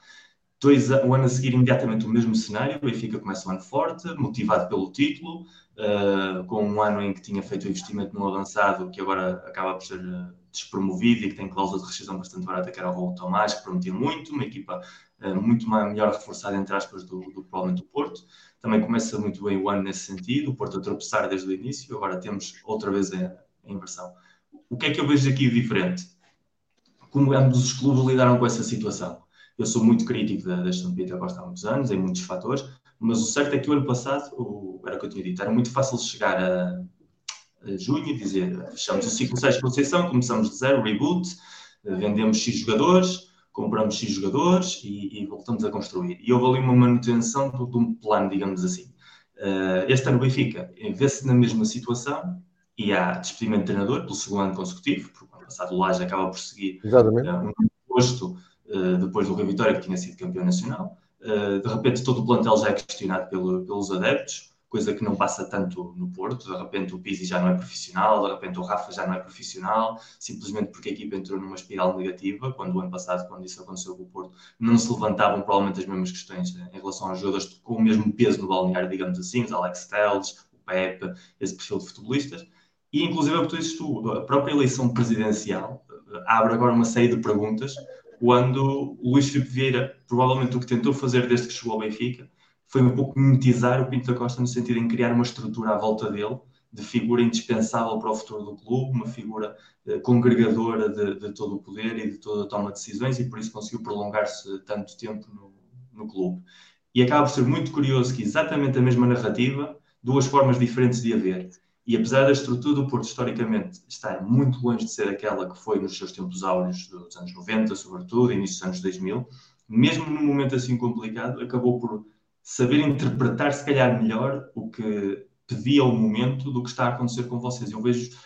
dois, um ano a seguir, imediatamente o mesmo cenário. O Benfica começa o ano forte, motivado pelo título, uh, com um ano em que tinha feito o investimento no avançado, que agora acaba por ser uh, despromovido e que tem cláusula de rescisão bastante barata, que era o Raul Tomás, que prometia muito, uma equipa uh, muito mais, melhor reforçada, entre aspas, do, do provavelmente do Porto. Também começa muito bem o ano nesse sentido, o Porto a tropeçar desde o início, agora temos outra vez a, a inversão. O que é que eu vejo aqui diferente? Como ambos os clubes lidaram com essa situação? Eu sou muito crítico da, da gestão de Peter Costa há muitos anos, em muitos fatores, mas o certo é que o ano passado, o, era o que eu tinha dito, era muito fácil chegar a, a junho e dizer fechamos o ciclo 6 de Conceição, começamos de zero, reboot, vendemos X jogadores, compramos X jogadores e, e, voltamos a construir. E houve ali uma manutenção de, de um plano, digamos assim. Uh, este ano o Benfica vê-se na mesma situação e há despedimento de treinador pelo segundo ano consecutivo, porque o ano passado o Laje acaba por seguir uh, um posto eh, depois do Rio Vitória, que tinha sido campeão nacional. Eh, de repente, todo o plantel já é questionado pelo, pelos adeptos, coisa que não passa tanto no Porto. De repente, o Pizzi já não é profissional, de repente, o Rafa já não é profissional, simplesmente porque a equipa entrou numa espiral negativa. Quando o ano passado, quando isso aconteceu com o Porto, não se levantavam provavelmente as mesmas questões em relação aos jogadores com o mesmo peso no balneário, digamos assim, os Alex Telles, o Pepe, esse perfil de futebolistas. E, inclusive, é a própria eleição presidencial eh, abre agora uma série de perguntas quando o Luís Filipe Vieira, provavelmente o que tentou fazer desde que chegou ao Benfica, foi um pouco mimetizar o Pinto da Costa no sentido em criar uma estrutura à volta dele, de figura indispensável para o futuro do clube, uma figura eh, congregadora de, de, todo o poder e de toda a toma de decisões, e por isso conseguiu prolongar-se tanto tempo no, no clube. E acaba por ser muito curioso que exatamente a mesma narrativa, duas formas diferentes de haver. E apesar da estrutura do Porto, historicamente, estar muito longe de ser aquela que foi nos seus tempos áureos dos anos 90, sobretudo, início dos anos 2000, mesmo num momento assim complicado, acabou por saber interpretar, se calhar, melhor o que pedia o momento do que está a acontecer com vocês. Eu vejo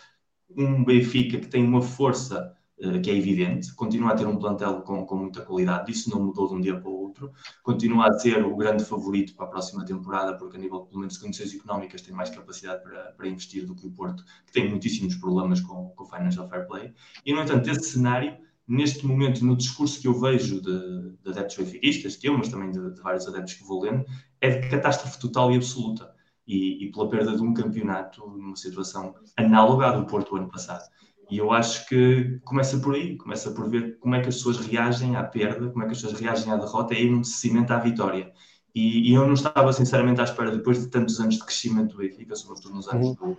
um Benfica que tem uma força que é evidente, continua a ter um plantel com, com muita qualidade, isso não mudou de um dia para o outro, continua a ser o grande favorito para a próxima temporada, porque a nível, pelo menos, de condições económicas tem mais capacidade para, para investir do que o Porto, que tem muitíssimos problemas com, com o Financial Fair Play. E, no entanto, esse cenário neste momento, no discurso que eu vejo de, de adeptos benfiquistas, eu, mas também de, de, vários adeptos que vou lendo, é de catástrofe total e absoluta. E, e, pela perda de um campeonato numa situação análoga à do Porto ano passado. E eu acho que começa por aí, começa por ver como é que as pessoas reagem à perda, como é que as pessoas reagem à derrota e aí não se cimenta a vitória. E, e, eu não estava sinceramente à espera, depois de tantos anos de crescimento do Benfica, sobretudo nos anos uhum. do,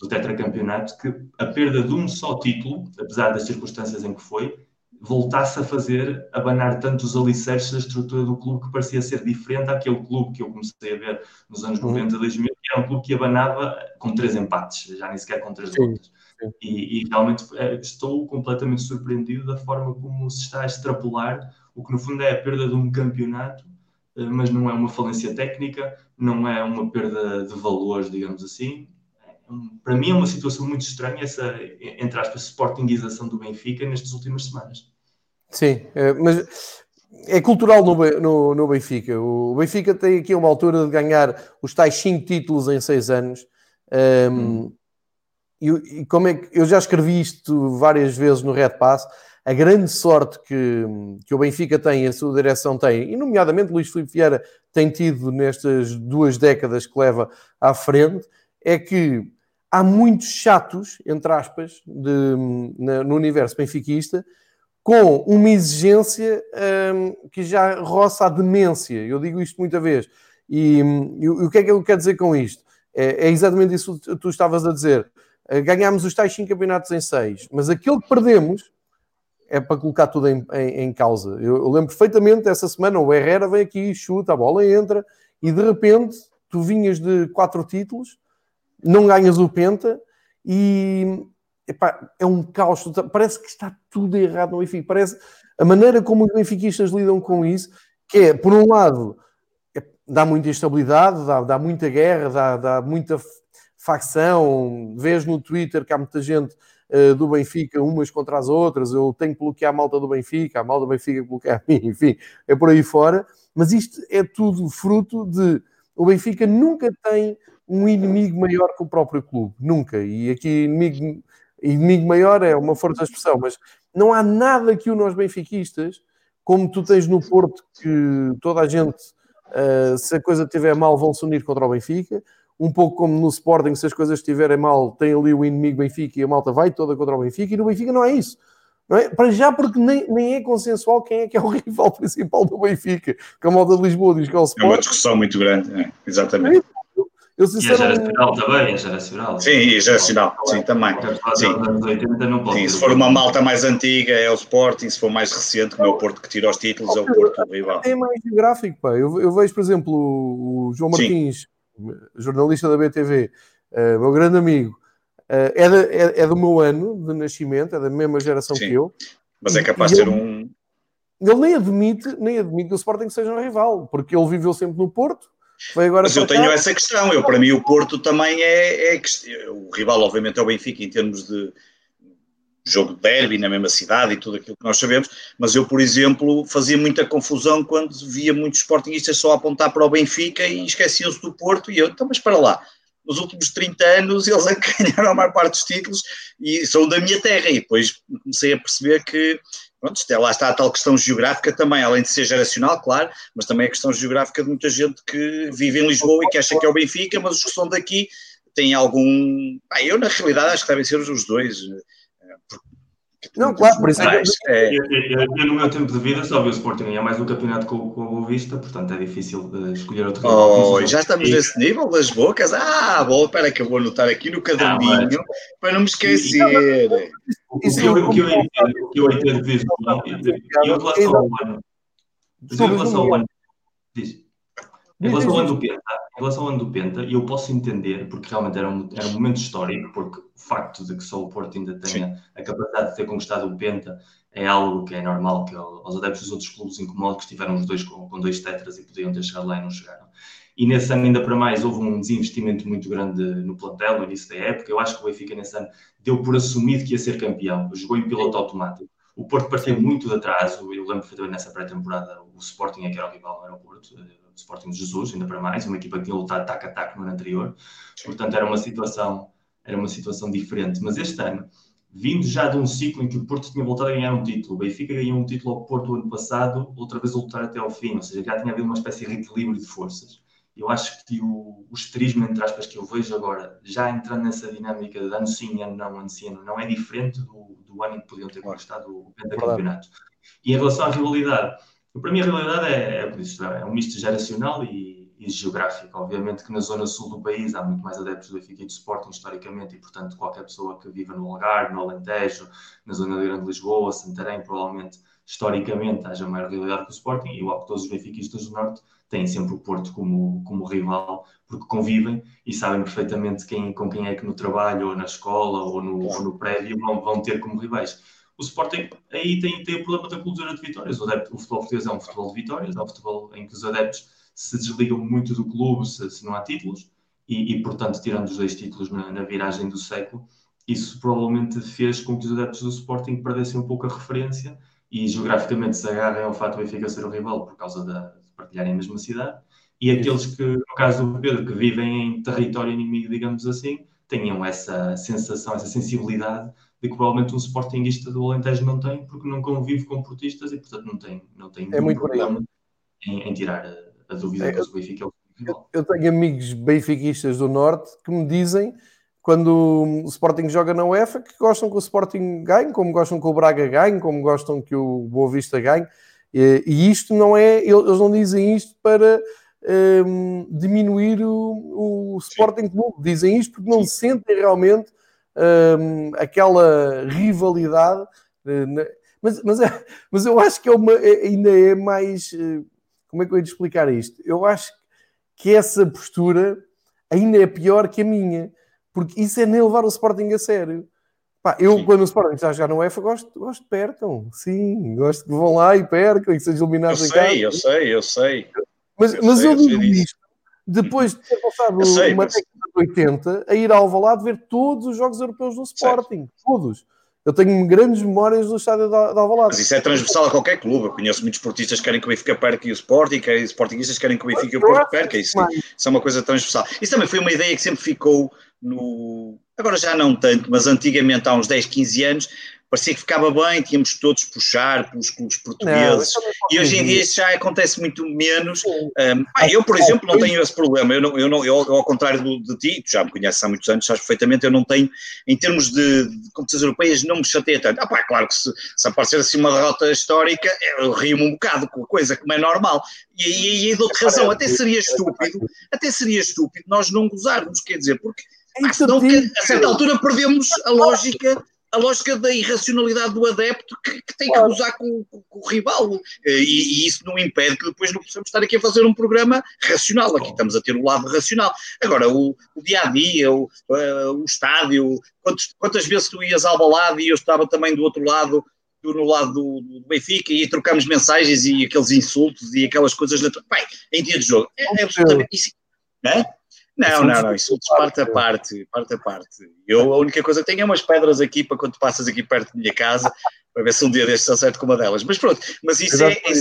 do tetracampeonato, que a perda de um só título, apesar das circunstâncias em que foi, voltasse a fazer abanar tanto os alicerces da estrutura do clube que parecia ser diferente daquele clube que eu comecei a ver nos anos 90, uhum. 2000, que era um clube que abanava com três empates, já nem sequer com três lutas. E, e, realmente é, estou completamente surpreendido da forma como se está a extrapolar o que no fundo é a perda de um campeonato, eh, mas não é uma falência técnica, não é uma perda de valores, digamos assim, para mim é uma situação muito estranha essa, entre aspas, sportingização do Benfica nestas últimas semanas. Sim, é, mas é cultural no, no, no, Benfica. O Benfica tem aqui uma altura de ganhar os tais 5 títulos em 6 anos. Um, hum. E, e, como é que eu já escrevi isto várias vezes no Red Pass, a grande sorte que, que o Benfica tem, a sua direção tem, e nomeadamente Luís Filipe Vieira tem tido nestas duas décadas que leva à frente, é que há muitos chatos, entre aspas, de, na, no universo benfiquista, com uma exigência um, que já roça a demência. Eu digo isto muita vez. E, e, o que é que eu quero dizer com isto? É, é exatamente isso que tu estavas a dizer. Eh, ganhámos os tais 5 campeonatos em 6, mas aquele que perdemos é para colocar tudo em, em, em causa. Eu, eu, lembro perfeitamente essa semana o Herrera vem aqui, chuta, a bola entra e de repente tu vinhas de quatro títulos não ganhas o Penta e epá, é um caos. Parece que está tudo errado no Benfica. Parece a maneira como os benfiquistas lidam com isso, que é, por um lado, é, dá muita instabilidade, dá, dá muita guerra, dá, dá muita facção. Vês no Twitter que há muita gente uh, do Benfica, umas contra as outras. Eu tenho que bloquear a malta do Benfica, a malta do Benfica bloqueia a mim, enfim, é por aí fora. Mas isto é tudo fruto de. O Benfica nunca tem um inimigo maior que o próprio clube, nunca. E aqui inimigo, inimigo maior é uma força de expressão, mas não há nada que o nós benfiquistas, como tu tens no Porto, que toda a gente, uh, se a coisa estiver mal, vão se unir contra o Benfica. Um pouco como no Sporting, se as coisas estiverem mal, tem ali o inimigo Benfica e a malta vai toda contra o Benfica. E no Benfica não é isso. Não é? Para já, porque nem, nem é consensual quem é que é o rival principal do Benfica. Que a malta de Lisboa diz que é o Sporting. É uma discussão muito grande, é, exatamente. É eu sinceramente... E a geracional também, a geracional. Sim, e a geracional, sim, também. Sim. sim, se for uma malta mais antiga é o Sporting, se for mais recente, como é o Porto que tira os títulos, é o Porto rival. É mais geográfico, pá. Eu, eu vejo, por exemplo, o João Martins, sim. Jornalista da BTV, uh, eh, meu grande amigo, uh, é, de, é, é, do meu ano de nascimento, é da mesma geração sim. que eu. Mas é capaz de ser um... Ele nem admite, nem admite que o Sporting seja um rival, porque ele viveu sempre no Porto, Mas eu tenho cá. essa questão. Eu, para mim, o Porto também é, é, O rival, obviamente, é o Benfica em termos de jogo de derby na mesma cidade e tudo aquilo que nós sabemos. Mas eu, por exemplo, fazia muita confusão quando via muitos sportingistas só apontar para o Benfica e esqueciam-se do Porto. E eu, então, mas para lá. Nos últimos 30 anos eles ganharam a maior parte dos títulos e são da minha terra. E depois comecei a perceber que Pronto, é, lá está a tal questão geográfica também, além de ser geracional, claro, mas também a questão geográfica de muita gente que vive em Lisboa e que acha que é o Benfica, mas os que são daqui têm algum. Ah, eu, na realidade, acho que devem ser os dois. Eh, Não, claro, por isso é, é... Eu, eu, eu, no meu tempo de vida só vi o Sporting ganhar mais um campeonato com, com a Boa Vista, portanto é difícil de escolher outro Oh, já estamos e... nesse nível das bocas. Ah, bom, espera que eu vou anotar aqui no caderninho ah, mas... para não me esquecer. O, que eu entendo, o que eu entendo disso, em relação ao ano, em relação ao ano, diz. Em relação ao ano do Penta, relação ao ano do Penta, eu posso entender, porque realmente era um, era um momento histórico, porque o facto de que só o Porto ainda tenha Sim. a capacidade de ter conquistado o Penta é algo que é normal, que aos adeptos dos outros clubes incomoda que estiveram os dois com, com dois tetras e podiam ter chegado lá e não chegaram. E nesse ano, ainda para mais, houve um desinvestimento muito grande no plantel, no início da época. Eu acho que o Benfica, nesse ano, deu por assumido que ia ser campeão. Jogou em piloto automático. O Porto partiu muito de atrás. Eu lembro perfeitamente nessa pré-temporada, o Sporting é que era o rival, era o Porto Sporting de Jesus, ainda para mais, uma equipa que tinha lutado tac a tac no ano anterior, portanto era uma situação, era uma situação diferente. Mas este ano, vindo já de um ciclo em que o Porto tinha voltado a ganhar um título, o Benfica ganhou um título ao Porto ano passado, outra vez a lutar até ao fim, ou seja, já tinha havido uma espécie de equilíbrio de forças. Eu acho que o, o esterismo, entre aspas, que eu vejo agora, já entrando nessa dinâmica de ano sim, ano não, ano sim, ano não, é diferente do, do ano em que podiam ter conquistado o pentacampeonato. E em relação à rivalidade, para mim, a realidade é, é, é um misto geracional e, e, geográfico. Obviamente que na zona sul do país há muito mais adeptos do Benfica e do Sporting, historicamente, e portanto qualquer pessoa que viva no Algarve, no Alentejo, na zona de Grande Lisboa, Santarém, provavelmente, historicamente, haja maior realidade que o Sporting, e que todos os benfiquistas do Norte têm sempre o Porto como, como rival, porque convivem e sabem perfeitamente quem, com quem é que no trabalho, ou na escola, ou no, ou no prédio vão, vão ter como rivais o Sporting aí tem, tem o problema da cultura de vitórias. O, adepto, o futebol português é um futebol de vitórias, é um futebol em que os adeptos se desligam muito do clube se, se não há títulos e, e, portanto, tirando os dois títulos na, na, viragem do século, isso provavelmente fez com que os adeptos do Sporting perdessem um pouco a referência e geograficamente se agarrem ao fato de Benfica ser o rival por causa de partilharem a mesma cidade. E aqueles que, no caso do Pedro, que vivem em território inimigo, digamos assim, tenham essa sensação, essa sensibilidade de que provavelmente um sportinguista do Alentejo não tem, porque não convive com portistas e, portanto, não tem, não tem é muito problema em, em, tirar a, a dúvida é, que o Benfica é o eu, eu tenho amigos benfiquistas do Norte que me dizem, quando o Sporting joga na UEFA, que gostam que o Sporting ganhe, como gostam que o Braga ganhe, como gostam que o Boa Vista ganhe. E, e isto não é, eles não dizem isto para um, diminuir o, o Sporting Clube, dizem isto porque não Sim. sentem realmente um, aquela rivalidade. Uh, mas, mas, é, mas eu acho que é uma, é, ainda é mais. Uh, como é que eu ia te explicar isto? Eu acho que essa postura ainda é pior que a minha, porque isso é nem levar o Sporting a sério. Pá, eu, sim. quando o Sporting está a jogar no UEFA, gosto, gosto de percam. Sim, gosto que vão lá e percam e que sejam eliminados eu sei, Eu sei, eu sei, Mas eu, mas sei, eu digo isto depois de ter passado sei, uma mas... de 80 a ir ao Alvalade ver todos os jogos europeus do Sporting, certo. todos. Eu tenho grandes memórias do estádio de Alvalade. Mas isso é transversal a qualquer clube. Eu conheço muitos esportistas que querem que o Benfica perca e o Sporting, querem sportingistas que querem que o Benfica e o Porto perca. Isso, isso é uma coisa transversal. Isso também foi uma ideia que sempre ficou no... Agora já não tanto, mas antigamente, há uns 10, 15 anos, parecia que ficava bem, tínhamos todos puxar pelos clubes portugueses. Não, e hoje em dia isso já acontece muito menos. Um, ah, eu, por exemplo, não tenho esse problema. Eu, não, eu, não, eu, ao contrário do, de ti, tu já me conheces há muitos anos, sabes perfeitamente, eu não tenho, em termos de, de competições europeias, não me chateia tanto. Ah, pá, claro que se, se aparecer assim uma derrota histórica, eu rio-me um bocado com a coisa, como é normal. E aí dou-te razão, até seria estúpido, até seria estúpido nós não gozarmos, quer dizer, porque. Ah, senão, a certa altura perdemos a lógica a lógica da irracionalidade do adepto que, que tem que usar com, com, com, o rival. E, e, isso não impede que depois não possamos estar aqui a fazer um programa racional. Aqui estamos a ter o lado racional. Agora, o, o dia a dia, o, uh, o estádio, quantos, quantas vezes tu ias ao balado e eu estava também do outro lado tu no lado do, do, Benfica e trocamos mensagens e aqueles insultos e aquelas coisas. Bem, em dia de jogo. É, é absolutamente. Isso, não é? Não, não, não, isso parte a parte, parte a parte. Eu a única coisa que tenho é umas pedras aqui para quando passas aqui perto da minha casa, para ver se um dia destes acerto com uma delas. Mas pronto, mas isso é, é,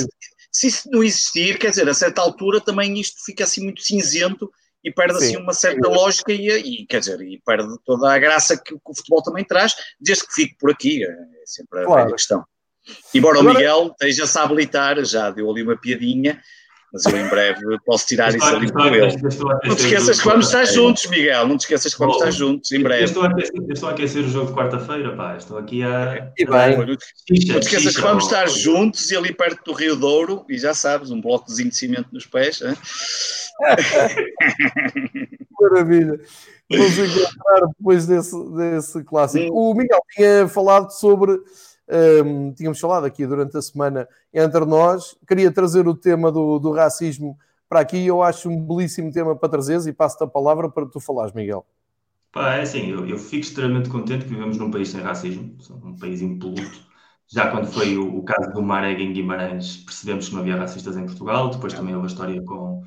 se isso não existir, quer dizer, a certa altura também isto fica assim muito cinzento e perde assim uma certa lógica e, e, quer dizer, e perde toda a graça que, que, o futebol também traz, desde que fique por aqui, é sempre a claro. questão. Embora Agora... o Miguel esteja-se a habilitar, já deu ali uma piadinha, Mas eu em breve posso tirar isso ali com ele. Não te esqueças que vamos estar juntos, Miguel. Não te esqueças que vamos estar juntos em breve. Eu estou a aquecer, estou a aquecer o jogo de quarta-feira, pá. Estou aqui a. E bem. Não te esqueças que vamos estar juntos e ali perto do Rio Douro, e já sabes, um blocozinho de cimento nos pés. Maravilha. Vamos encontrar depois desse, desse clássico. O Miguel tinha falado sobre um, tínhamos falado aqui durante a semana entre nós. Queria trazer o tema do, do racismo para aqui. Eu acho um belíssimo tema para trazeres e passo-te a palavra para tu falares, Miguel. Pá, é assim, eu, eu, fico extremamente contente que vivemos num país sem racismo, um país impoluto. Já quando foi o, o caso do Marega em Guimarães, percebemos que não havia racistas em Portugal. Depois também houve a história com,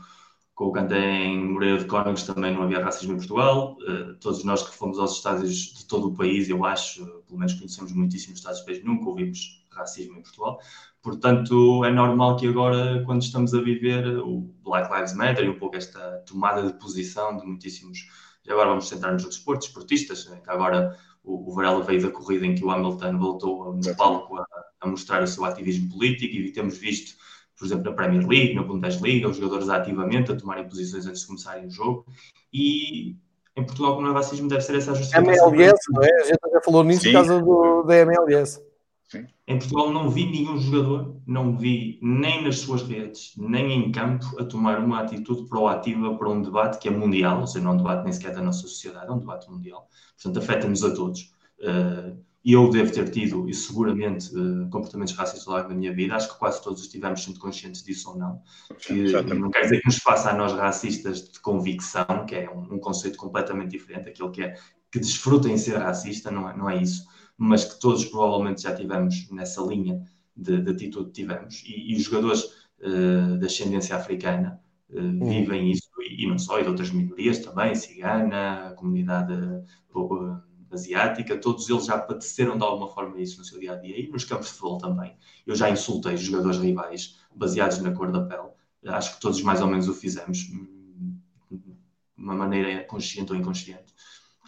com o Canté em Moreira de Cónigos também não havia racismo em Portugal. Uh, todos nós que fomos aos estádios de todo o país, eu acho, pelo menos conhecemos muitíssimos estádios do país, nunca ouvimos racismo em Portugal. Portanto, é normal que agora, quando estamos a viver o Black Lives Matter e um pouco esta tomada de posição de muitíssimos. E agora vamos centrar-nos no desporto, esportistas. Né? Agora o, o Varela veio da corrida em que o Hamilton voltou no palco a, a mostrar o seu ativismo político e temos visto por exemplo, na Premier League, na Bundesliga, os jogadores ativamente a tomarem posições antes de começarem o jogo. E em Portugal, como não é racismo, deve ser essa a justificação. MLS, não é? A gente já falou nisso Sim. por causa do, da MLS. Sim. Em Portugal não vi nenhum jogador, não vi nem nas suas redes, nem em campo, a tomar uma atitude proativa para um debate que é mundial, ou seja, não é um debate nem sequer da nossa sociedade, é um debate mundial. Portanto, afeta-nos a todos. Uh, e eu devo ter tido, e seguramente, uh, comportamentos racistas ao longo da minha vida. Acho que quase todos estivemos sendo conscientes disso ou não. Que, não quer dizer que nos faça a nós racistas de convicção, que é um, um, conceito completamente diferente, aquilo que é que desfrutem ser racista, não é, não é isso. Mas que todos provavelmente já tivemos nessa linha de, de atitude que tivemos. E, e os jogadores uh, de ascendência africana uh, hum. vivem isso, e, e, não só, e de outras minorias também, cigana, comunidade. Uh, asiática, todos eles já padeceram de alguma forma isso no seu dia a dia e nos campos de futebol também. Eu já insultei jogadores rivais baseados na cor da pele, acho que todos mais ou menos o fizemos, de uma maneira consciente ou inconsciente.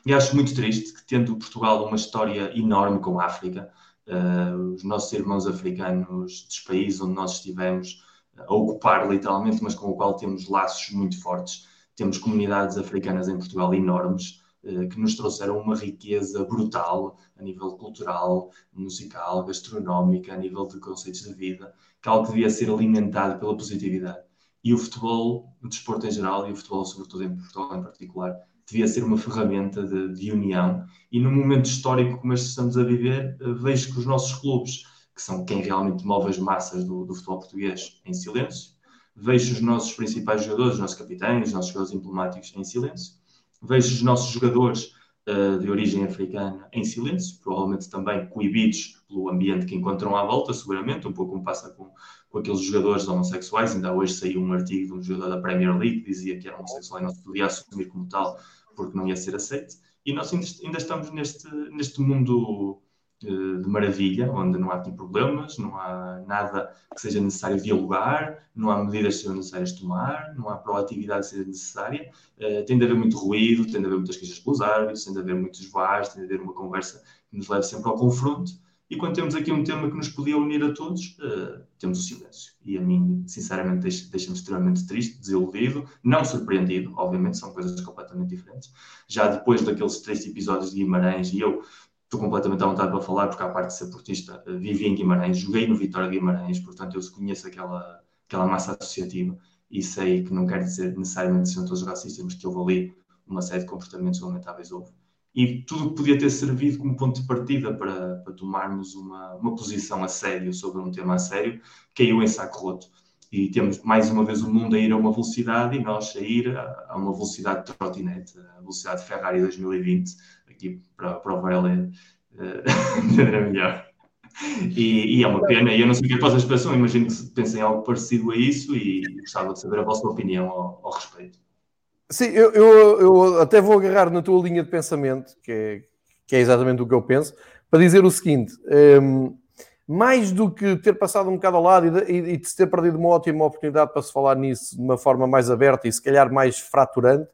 E acho muito triste que, tendo Portugal uma história enorme com a África, uh, os nossos irmãos africanos dos países onde nós estivemos a ocupar literalmente, mas com o qual temos laços muito fortes, temos comunidades africanas em Portugal enormes eh, que nos trouxeram uma riqueza brutal a nível cultural, musical, gastronómica, a nível de conceitos de vida, que é algo que devia ser alimentado pela positividade. E o futebol, o desporto em geral, e o futebol, sobretudo em Portugal em particular, devia ser uma ferramenta de, de união. E num momento histórico como este estamos a viver, eh, vejo que os nossos clubes, que são quem realmente move as massas do, do futebol português, em silêncio. Vejo os nossos principais jogadores, os nossos capitães, os nossos jogadores emblemáticos em silêncio vejo os nossos jogadores uh, de origem africana em silêncio, provavelmente também coibidos pelo ambiente que encontram à volta, seguramente, um pouco como passa com, com aqueles jogadores homossexuais. Ainda hoje saiu um artigo de um jogador da Premier League que dizia que era homossexual e não se podia assumir como tal porque não ia ser aceito. E nós ainda estamos neste, neste mundo de maravilha, onde não há tipo problemas, não há nada que seja necessário dialogar, não há medidas que sejam necessárias tomar, não há proatividade que seja necessária. Uh, tem de haver muito ruído, tem de haver muitas queixas pelos árbitros, tem de haver muitos VARs, tem de haver uma conversa que nos leve sempre ao confronto. E quando temos aqui um tema que nos podia unir a todos, uh, temos o silêncio. E a mim, sinceramente, deixa-me deixa extremamente triste, desiludido, não surpreendido, obviamente, são coisas completamente diferentes. Já depois daqueles três episódios de Guimarães, e eu estou completamente à vontade para falar, porque à parte de ser portista, eh, vivi em Guimarães, joguei no Vitória de Guimarães, portanto eu conheço aquela, aquela massa associativa e sei que não quer dizer necessariamente que sejam todos racistas, mas que houve ali uma série de comportamentos lamentáveis houve. E tudo que podia ter servido como ponto de partida para, para tomarmos uma, uma posição a sério sobre um tema a sério, caiu em saco roto. E temos mais uma vez o mundo a ir a uma velocidade e nós a ir a, a uma velocidade de trotinete, a velocidade de Ferrari 2020, aqui para, para o Varela era melhor. E, e, é uma pena, e eu não sei o que é que vocês pensam, imagino que pensem algo parecido a isso e gostava de saber a vossa opinião ao, ao respeito. Sim, eu, eu, eu, até vou agarrar na tua linha de pensamento, que é, que é exatamente o que eu penso, para dizer o seguinte: um, mais do que ter passado um bocado ao lado e de, e de se ter perdido uma ótima oportunidade para se falar nisso de uma forma mais aberta e se calhar mais fraturante,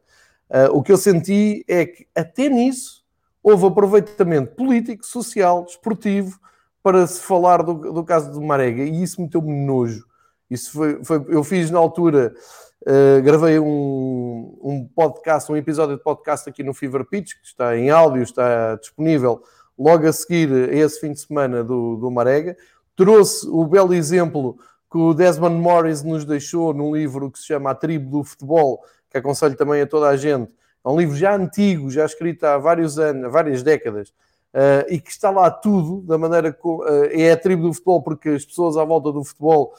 uh, o que eu senti é que até nisso houve aproveitamento político, social, desportivo, para se falar do, do caso do Marega, e isso meteu-me nojo. Isso foi, foi eu fiz na altura, uh, gravei um, um podcast, um episódio de podcast aqui no Fever Pitch, que está em áudio, está disponível logo a seguir a esse fim de semana do, do Marega. Trouxe o belo exemplo que o Desmond Morris nos deixou num livro que se chama A Tribo do Futebol, que aconselho também a toda a gente. É um livro já antigo, já escrito há vários anos, várias décadas, uh, e que está lá tudo, da maneira que uh, é a tribo do futebol, porque as pessoas à volta do futebol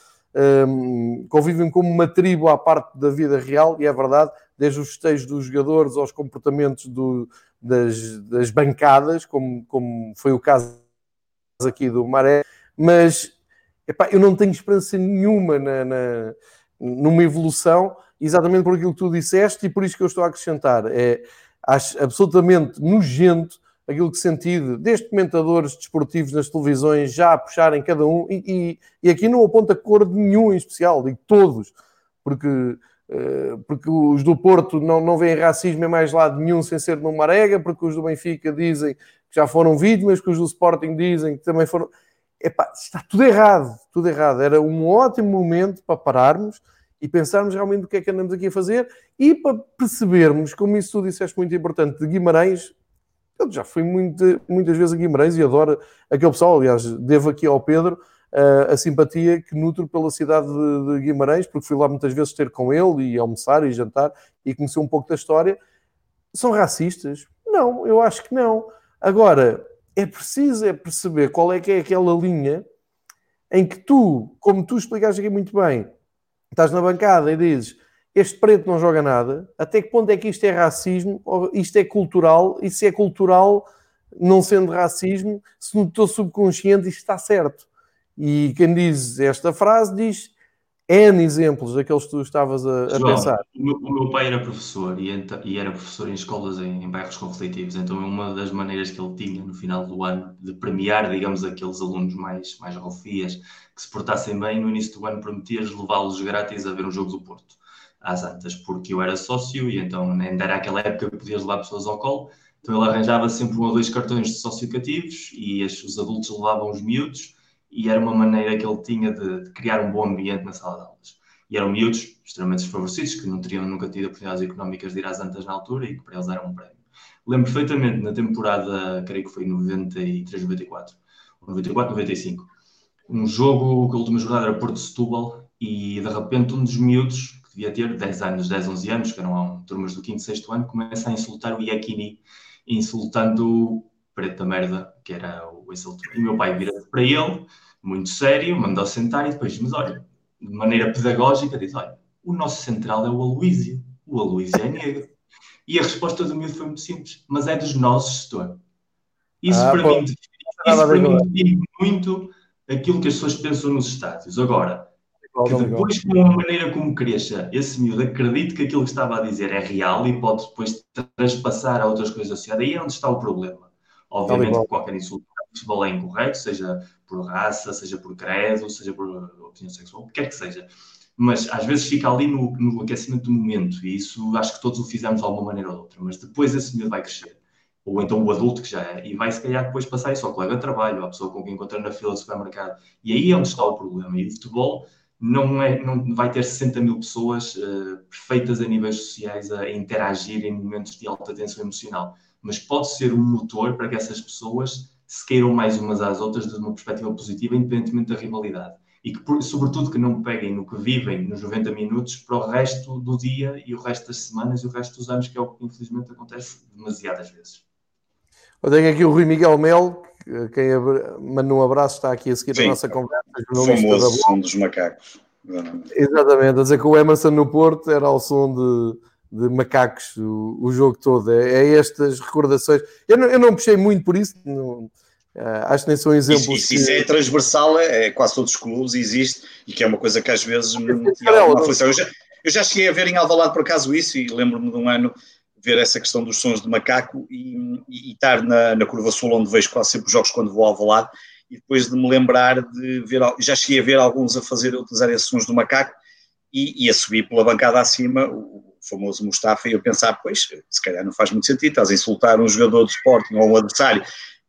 um, convivem como uma tribo à parte da vida real, e é verdade, desde os festejos dos jogadores aos comportamentos do, das, das, bancadas, como, como foi o caso aqui do Maré, mas epá, eu não tenho esperança nenhuma na, na, numa evolução, exatamente por aquilo que tu disseste, e por isso que eu estou a acrescentar. É, acho absolutamente nojento aquilo que senti desde comentadores desportivos nas televisões já a puxarem cada um, e, e, e aqui não aponta cor de nenhum em especial, digo todos, porque, uh, porque os do Porto não, não veem racismo em mais lado nenhum sem ser no Marega, porque os do Benfica dizem que já foram vítimas, que os do Sporting dizem que também foram. Epá, está tudo errado, tudo errado. Era um ótimo momento para pararmos e pensarmos realmente o que é que andamos aqui a fazer e para percebermos, como isso tu disseste muito importante, de Guimarães, eu já fui muito, muitas vezes a Guimarães e adoro aquele pessoal. Aliás, devo aqui ao Pedro uh, a simpatia que nutro pela cidade de, de, Guimarães, porque fui lá muitas vezes ter com ele e almoçar e jantar e conhecer um pouco da história. São racistas? Não, eu acho que não. Agora, é preciso é perceber qual é que é aquela linha em que tu, como tu explicaste aqui muito bem, estás na bancada e dizes este preto não joga nada, até que ponto é que isto é racismo, isto é cultural, e se é cultural, não sendo racismo, se no teu subconsciente isto está certo. E quem diz esta frase diz N exemplos daqueles que tu estavas a, a João, pensar. O meu, o meu, pai era professor e, e era professor em escolas em, em, bairros conflitivos, então uma das maneiras que ele tinha no final do ano de premiar, digamos, aqueles alunos mais, mais rofias que se portassem bem, no início do ano prometia levá-los grátis a ver um jogo do Porto às Antas, porque eu era sócio e então ainda era aquela época que podias levar pessoas ao colo. Então ele arranjava sempre um ou dois cartões de sócio cativos e os adultos levavam os miúdos e era uma maneira que ele tinha de, de criar um bom ambiente na sala de aulas. E eram miúdos extremamente desfavorecidos, que não teriam nunca tido oportunidades económicas de ir às Antas na altura e que para eles era um prémio. Lembro perfeitamente na temporada, creio que foi 93, 94, 94, 95, um jogo, a última jornada era Porto Setúbal e de repente um dos miúdos que devia ter 10 anos, 10, 11 anos, que eram turmas do 5 6 ano, começa a insultar o Iacchini, insultando preto da merda, que era o insulto. E meu pai vira para ele, muito sério, mandou sentar e depois, mas olha, de maneira pedagógica, diz: olha, o nosso central é o Aloísio, o Aloísio é negro. E a resposta do miúdo foi muito simples, mas é dos nossos, setor. Isso ah, para, mim, isso para mim define muito aquilo que as pessoas pensam nos estádios. Agora, que depois, com a maneira como cresça, esse miúdo acredite que aquilo que estava a dizer é real e pode depois transpassar a outras coisas associadas. Aí é onde está o problema. Obviamente que qualquer insulto de futebol é incorreto, seja por raça, seja por credo, seja por opinião sexual, o que quer que seja. Mas às vezes fica ali no, no aquecimento do momento e isso acho que todos o fizemos de alguma maneira ou outra. Mas depois esse miúdo vai crescer ou então o adulto que já é, e vai se calhar depois passar isso ao colega de trabalho, à pessoa com quem encontra na fila do supermercado. E aí é onde está o problema. E o futebol não, é, não vai ter 60 mil pessoas uh, perfeitas a níveis sociais a interagir em momentos de alta tensão emocional, mas pode ser um motor para que essas pessoas se queiram mais umas às outras de uma perspectiva positiva, independentemente da rivalidade. E que, sobretudo, que não peguem no que vivem nos 90 minutos para o resto do dia e o resto das semanas e o resto dos anos, que é o que infelizmente acontece demasiadas vezes. Eu tenho aqui o Rui Miguel Mel, quem manda um abraço, está aqui a seguir Sim, a nossa conversa. Famoso som dos macacos. Exatamente, a dizer que o Emerson no Porto era ao som de, de macacos o, o, jogo todo. É, é estas recordações. Eu não, eu não puxei muito por isso, não, Uh, acho que nem são exemplos. Isso, que... isso é transversal, é, é, quase todos os clubes, existe, e que é uma coisa que às vezes me tinha alguma aflição. Eu já, eu já cheguei a ver em Alvalade por acaso isso, e lembro-me de um ano ver essa questão dos sons de macaco e, e, e estar na, na, Curva Sul, onde vejo quase sempre os jogos quando vou ao Valado, e depois de me lembrar de ver, já cheguei a ver alguns a fazer, a utilizar esses sons do macaco, e, e a subir pela bancada acima, o famoso Mustafa, e eu pensar, pois, se calhar não faz muito sentido, estás a insultar um jogador de Sporting ou um adversário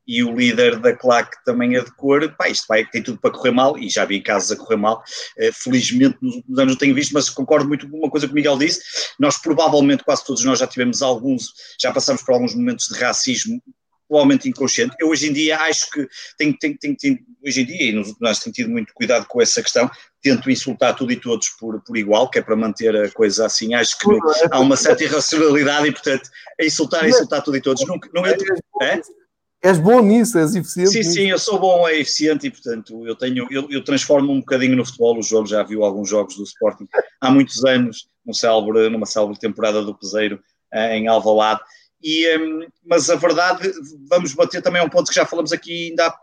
e o líder da claque também é de cor, pá, isto vai, tem tudo para correr mal, e já vi casos a correr mal, uh, felizmente nos últimos anos não tenho visto, mas concordo muito com uma coisa que o Miguel disse, nós provavelmente, quase todos nós já tivemos alguns, já passamos por alguns momentos de racismo, provavelmente inconsciente. Eu hoje em dia acho que tenho, tenho, tenho, tenho hoje em dia, e nos últimos tenho tido muito cuidado com essa questão, tento insultar tudo e todos por, por igual, que é para manter a coisa assim. Acho que não, há uma certa irracionalidade e, portanto, é insultar, é insultar tudo e todos. Nunca, não é, é? És bom nisso, és eficiente. Sim, nisso. sim, eu sou bom, é eficiente e, portanto, eu tenho, eu, eu transformo um bocadinho no futebol. O jogo já viu alguns jogos do Sporting há muitos anos, num célebre, numa célebre temporada do Peseiro eh, em Alvalade e, um, mas a verdade, vamos bater também a um ponto que já falamos aqui ainda há,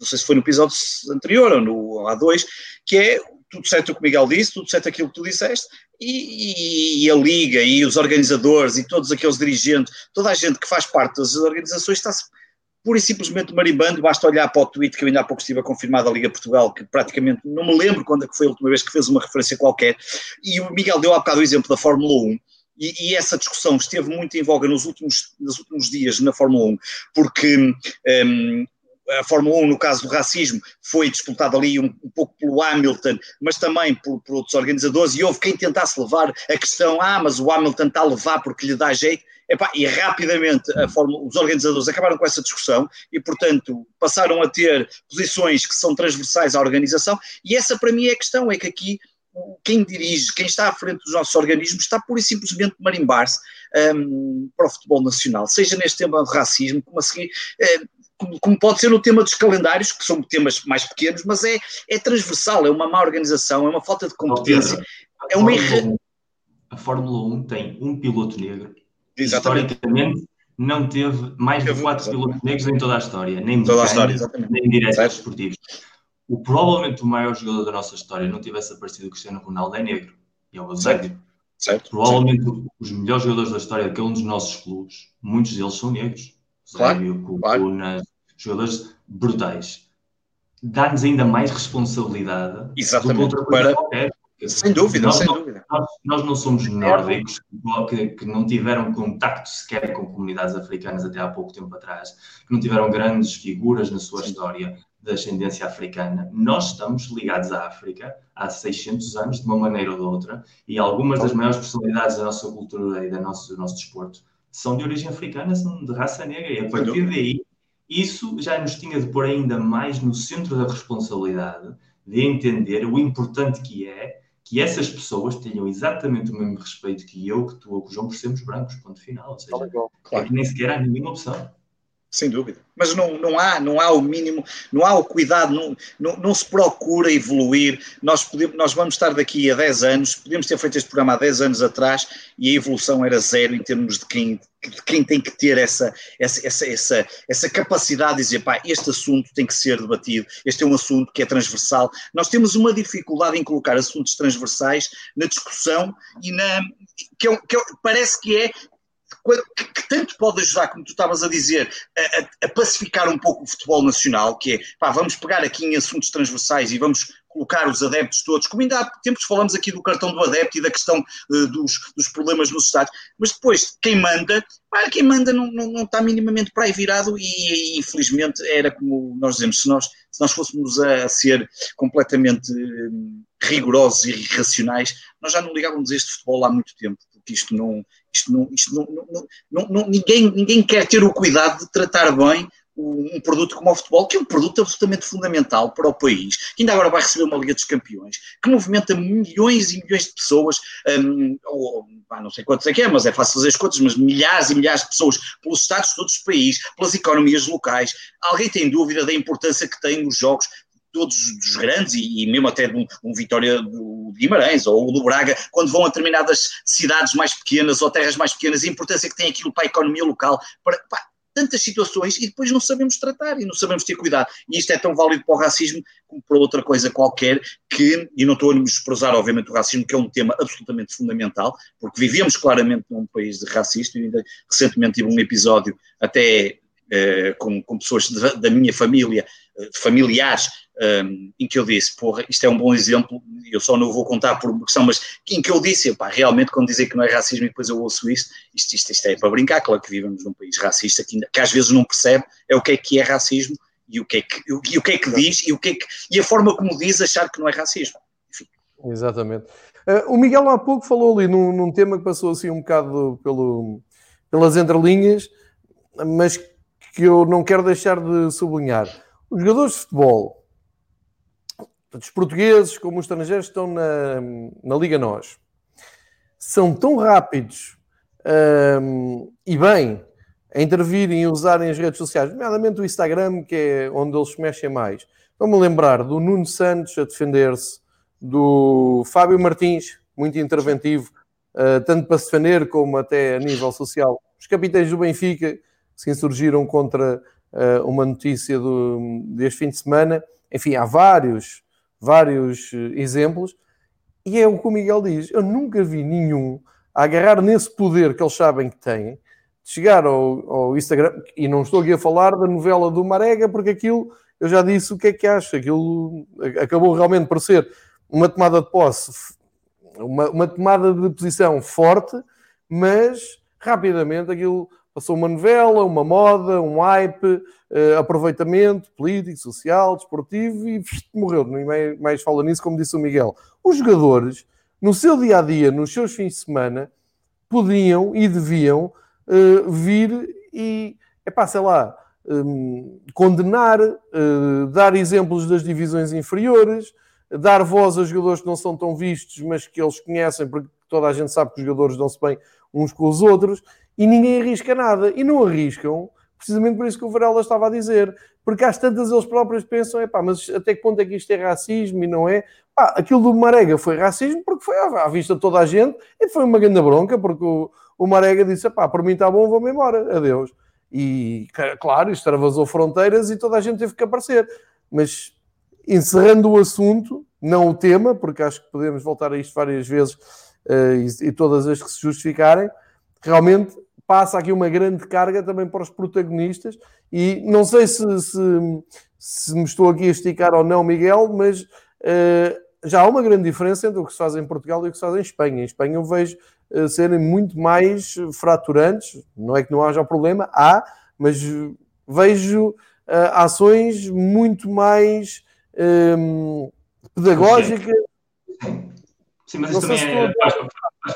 não sei se foi no episódio anterior ou no há dois, que é tudo certo o que o Miguel disse, tudo certo aquilo que tu disseste, e, e, a Liga e os organizadores e todos aqueles dirigentes, toda a gente que faz parte das organizações está-se pura e simplesmente marimbando, basta olhar para o tweet que eu ainda há pouco estive a confirmar da Liga Portugal, que praticamente não me lembro quando é que foi a última vez que fez uma referência qualquer, e o Miguel deu há bocado o exemplo da Fórmula 1, e, e, essa discussão esteve muito em voga nos últimos, nos últimos dias na Fórmula 1, porque um, a Fórmula 1, no caso do racismo, foi disputada ali um, um pouco pelo Hamilton, mas também por, por, outros organizadores, e houve quem tentasse levar a questão, ah, mas o Hamilton está a levar porque lhe dá jeito, Epá, e rapidamente Fórmula, os organizadores acabaram com essa discussão e, portanto, passaram a ter posições que são transversais à organização, e essa para mim é a questão, é que aqui quem dirige, quem está à frente dos nossos organismos, está pura e simplesmente marimbar-se um, para o futebol nacional, seja neste tema do racismo, como, a seguir, uh, como, como, pode ser no tema dos calendários, que são temas mais pequenos, mas é, é transversal, é uma má organização, é uma falta de competência. Oh, é uma Fórmula A Fórmula 1 tem um piloto negro. Exatamente. Historicamente, não teve mais de quatro pilotos negros em toda a história, nem toda a história, nem diretos esportivos o provavelmente o maior jogador da nossa história não tivesse aparecido o Cristiano Ronaldo é negro, e é o Eusébio. Certo. Provavelmente certo. os melhores jogadores da história de cada um dos nossos clubes, muitos deles são negros. Claro, Cucunas, claro. jogadores brutais. Dá-nos ainda mais responsabilidade Exatamente. do que outra coisa para... qualquer. Sem dúvida, nós, sem não, dúvida. Nós, nós, não somos nórdicos que, que, não tiveram contacto sequer com comunidades africanas até há pouco tempo atrás, que não tiveram grandes figuras na sua Sim. história de ascendência africana. Nós estamos ligados à África há 600 anos, de uma maneira ou de outra, e algumas das maiores personalidades da nossa cultura e do nosso, do nosso desporto são de origem africana, são de raça negra, e a partir daí, isso já nos tinha de pôr ainda mais no centro da responsabilidade de entender o importante que é que essas pessoas tenham exatamente o mesmo respeito que eu, que tu ou que o João por sermos brancos, ponto final. Ou seja, claro. é que nem sequer há nenhuma opção sem dúvida. Mas não, não, há, não há o mínimo, não há o cuidado, não, não, não, se procura evoluir. Nós, podemos, nós vamos estar daqui a 10 anos, podemos ter feito este programa há 10 anos atrás e a evolução era zero em termos de quem, de quem tem que ter essa, essa, essa, essa, essa capacidade de dizer, pá, este assunto tem que ser debatido, este é um assunto que é transversal. Nós temos uma dificuldade em colocar assuntos transversais na discussão e na. Que, é, que é, parece que é que, que, tanto pode ajudar, como tu estavas a dizer, a, a, pacificar um pouco o futebol nacional, que é, pá, vamos pegar aqui em assuntos transversais e vamos colocar os adeptos todos, como ainda há tempos falamos aqui do cartão do adepto e da questão uh, dos, dos, problemas nos Estados, mas depois quem manda, pá, quem manda não, não, não, está minimamente para aí virado e, e, infelizmente era como nós dizemos, se nós, se nós fôssemos a, ser completamente uh, rigorosos e racionais, nós já não ligávamos a este futebol há muito tempo, porque isto não, isto não, isto não, não, não, não, ninguém, ninguém quer ter o cuidado de tratar bem um produto como o futebol, que é um produto absolutamente fundamental para o país, que ainda agora vai receber uma Liga dos Campeões, que movimenta milhões e milhões de pessoas, um, ou, não sei quantos é que é, mas é fácil fazer as contas, mas milhares e milhares de pessoas pelos estados de todos os países, pelas economias locais. Alguém tem dúvida da importância que têm os jogos todos os grandes, e, e mesmo até de um, um, Vitória do Guimarães ou do Braga, quando vão a determinadas cidades mais pequenas ou terras mais pequenas, a importância que tem aquilo para a economia local, para, para tantas situações e depois não sabemos tratar e não sabemos ter cuidado. E isto é tão válido para o racismo como para outra coisa qualquer que, e não estou a desprezar obviamente o racismo, que é um tema absolutamente fundamental, porque vivemos claramente num país de racista, ainda recentemente tive um episódio até com, com, pessoas de, da minha família, uh, familiares, um, em que eu disse, porra, isto é um bom exemplo, eu só não vou contar por uma questão, mas em que eu disse, pá, realmente quando dizem que não é racismo e depois eu ouço isto, isto, isto, isto é para brincar, claro que vivemos num país racista que, que às vezes não percebe é o que é que é racismo e o que é que, e o que, é que diz e, o que é que, e a forma como diz achar que não é racismo. Enfim. Exatamente. Uh, o Miguel há pouco falou ali num, num, tema que passou assim um bocado pelo, pelas entrelinhas, mas que eu não quero deixar de sublinhar. Os jogadores de futebol, tanto os portugueses como os estrangeiros, estão na, na Liga Nós. São tão rápidos um, e bem a intervirem e usarem as redes sociais, nomeadamente o Instagram, que é onde eles se mexem mais. Vamos lembrar do Nuno Santos a defender-se, do Fábio Martins, muito interventivo, uh, tanto para se defender como até a nível social. Os capitães do Benfica, se insurgiram contra uh, uma notícia do, deste fim de semana. Enfim, há vários, vários uh, exemplos. E é o que o Miguel diz. Eu nunca vi nenhum a agarrar nesse poder que eles sabem que têm chegar ao, ao, Instagram, e não estou aqui a falar da novela do Marega, porque aquilo, eu já disse o que é que acho, aquilo acabou realmente por ser uma tomada de posse, uma, uma tomada de posição forte, mas rapidamente aquilo passou uma novela, uma moda, um hype, uh, aproveitamento político, social, desportivo e pff, morreu. Nem mais fala nisso, como disse o Miguel. Os jogadores, no seu dia a dia, nos seus fins de semana, podiam e deviam uh, vir e, epá, sei lá, um, condenar, uh, dar exemplos das divisões inferiores, dar voz a jogadores que não são tão vistos, mas que eles conhecem, porque toda a gente sabe que os jogadores dão-se bem uns com os outros, e ninguém arrisca nada. E não arriscam, precisamente por isso que o Varela estava a dizer, porque às tantas eles próprios pensam, epá, mas até que ponto é que isto é racismo e não é? Pá, aquilo do Marega foi racismo porque foi à vista de toda a gente e foi uma grande bronca, porque o, o Marega disse: pá, por mim está bom, vou-me embora, adeus. E claro, extravasou fronteiras e toda a gente teve que aparecer. Mas encerrando o assunto, não o tema, porque acho que podemos voltar a isto várias vezes uh, e, e, todas as que se justificarem, realmente passa aqui uma grande carga também para os protagonistas. E não sei se, se, se me estou aqui a esticar ou não, Miguel, mas uh, já há uma grande diferença entre o que se faz em Portugal e o que se faz em Espanha. Em Espanha eu vejo serem muito mais fraturantes. Não é que não haja problema, há, mas vejo uh, ações muito mais um, pedagógicas. Sim, mas isso também é, faz,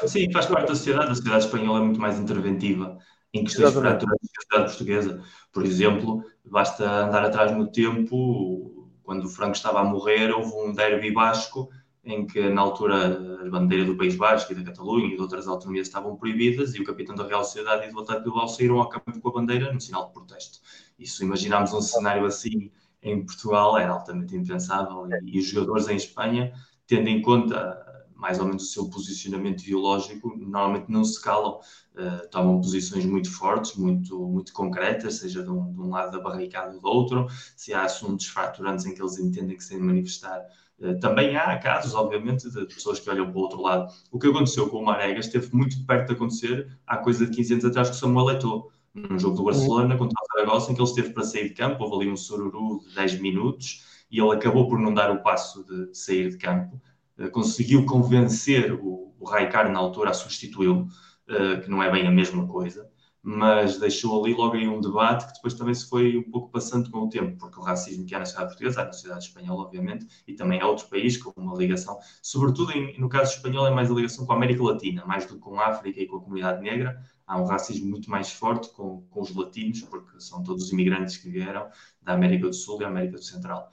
sim, faz parte da sociedade. A sociedade espanhola é muito mais interventiva em questões fraturantes que a sociedade portuguesa. Por exemplo, basta andar atrás no tempo, quando o Franco estava a morrer, houve um derby basco em que na altura a bandeira do País Basco e da Catalunha e de outras autonomias estavam proibidas e o capitão da Real Sociedade e do Atlético Bilbao saíram ao campo com a bandeira no sinal de protesto. Se imaginarmos um cenário assim em Portugal era altamente impensável e, e os jogadores em Espanha, tendo em conta mais ou menos o seu posicionamento ideológico, normalmente não se calam, uh, tomam posições muito fortes, muito, muito concretas, seja de um, de um lado da barricada ou do outro, se há assuntos fraturantes em que eles entendem que se têm de manifestar eh, também há casos, obviamente, de pessoas que olham para o outro lado. O que aconteceu com o Marega esteve muito perto de acontecer há coisa de 15 anos atrás com o Samuel Eto'o, num jogo do Barcelona contra o Zaragoza, em que ele esteve para sair de campo, houve ali um sururu de 10 minutos e ele acabou por não dar o passo de sair de campo. Eh, conseguiu convencer o, o Raikar na altura a substituí-lo, eh, que não é bem a mesma coisa mas deixou ali logo aí um debate que depois também se foi um pouco passando com o tempo, porque o racismo que há na sociedade portuguesa, há na sociedade espanhola, obviamente, e também há outro país com uma ligação, sobretudo em, no caso espanhol, é mais a ligação com a América Latina, mais do que com a África e com a comunidade negra. Há um racismo muito mais forte com, com os latinos, porque são todos os imigrantes que vieram da América do Sul e da América do Central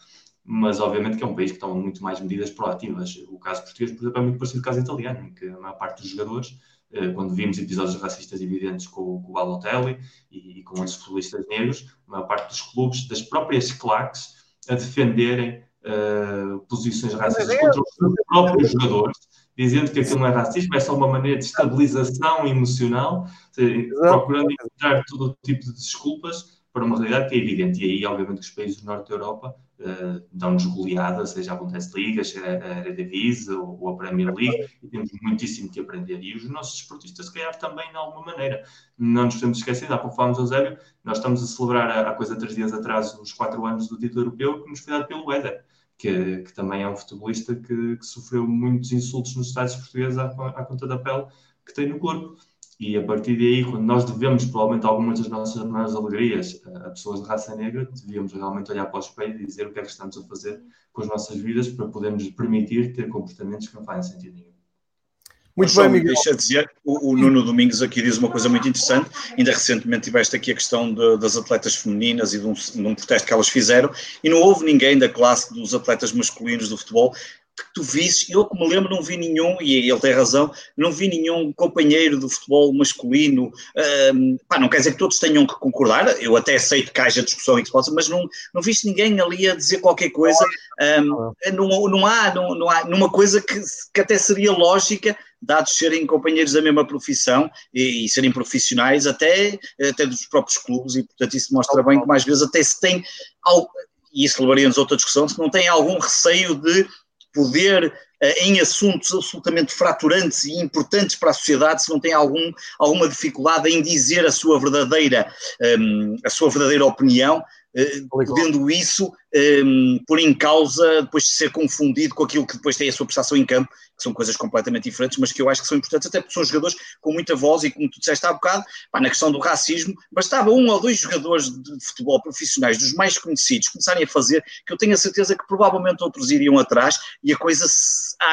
mas obviamente que é um país que toma muito mais medidas proativas. O caso português, por exemplo, é muito parecido com o caso italiano, em que a maior parte dos jogadores eh, quando vimos episódios racistas evidentes com, com o Balotelli e, e, com outros futbolistas negros, a maior parte dos clubes, das próprias claques, a defenderem uh, posições racistas contra os próprios jogadores, dizendo que aquilo não é racismo, é só uma maneira de estabilização emocional, procurando encontrar todo tipo de desculpas para uma realidade que é evidente. E aí, obviamente, os países do norte da Europa uh, dão-nos goleadas, seja a Bundesliga, seja a Eredivisie ou, ou a Premier League, e temos muitíssimo que aprender. E os nossos desportistas, se calhar, também, de alguma maneira. Não nos podemos esquecer, há pouco falámos, Eusébio, nós estamos a celebrar há coisa três dias atrás os quatro anos do título europeu que nos foi dado pelo Éder. Que, que, também é um futebolista que, que, sofreu muitos insultos nos estádios portugueses à, à conta da pele que tem no corpo. E a partir daí, quando nós devemos, provavelmente, algumas das nossas maiores alegrias a pessoas de raça negra, devíamos realmente olhar para o espelho e dizer o que é que estamos a fazer com as nossas vidas para podermos permitir ter comportamentos que não fazem sentido nenhum. Muito bem, Miguel. Deixa dizer, o, o, Nuno Domingos aqui diz uma coisa muito interessante. Ainda recentemente tiveste aqui a questão de, das atletas femininas e de um, de um, protesto que elas fizeram, e não houve ninguém da classe dos atletas masculinos do futebol que tu visse, eu que me lembro não vi nenhum, e ele tem razão, não vi nenhum companheiro do futebol masculino, um, pá, não quer dizer que todos tenham que concordar, eu até aceito que haja discussão e que se possa, mas não, não viste ninguém ali a dizer qualquer coisa, um, não, não, há, não, não há numa coisa que, que até seria lógica, dados serem companheiros da mesma profissão e, e, serem profissionais até, até dos próprios clubes, e portanto isso mostra bem que mais vezes até se tem, algo, e isso levaria-nos a outra discussão, se não tem algum receio de poder eh, em assuntos absolutamente fraturantes e importantes para a sociedade, se não tem algum, alguma dificuldade em dizer a sua verdadeira, ehm, a sua verdadeira opinião, uh, podendo isso um, pôr em causa, depois de ser confundido com aquilo que depois tem a sua prestação em campo, que são coisas completamente diferentes, mas que eu acho que são importantes, até porque são jogadores com muita voz e como tu disseste há bocado, pá, na questão do racismo, bastava um ou dois jogadores de futebol profissionais, dos mais conhecidos, começarem a fazer, que eu tenho a certeza que provavelmente outros iriam atrás e a coisa,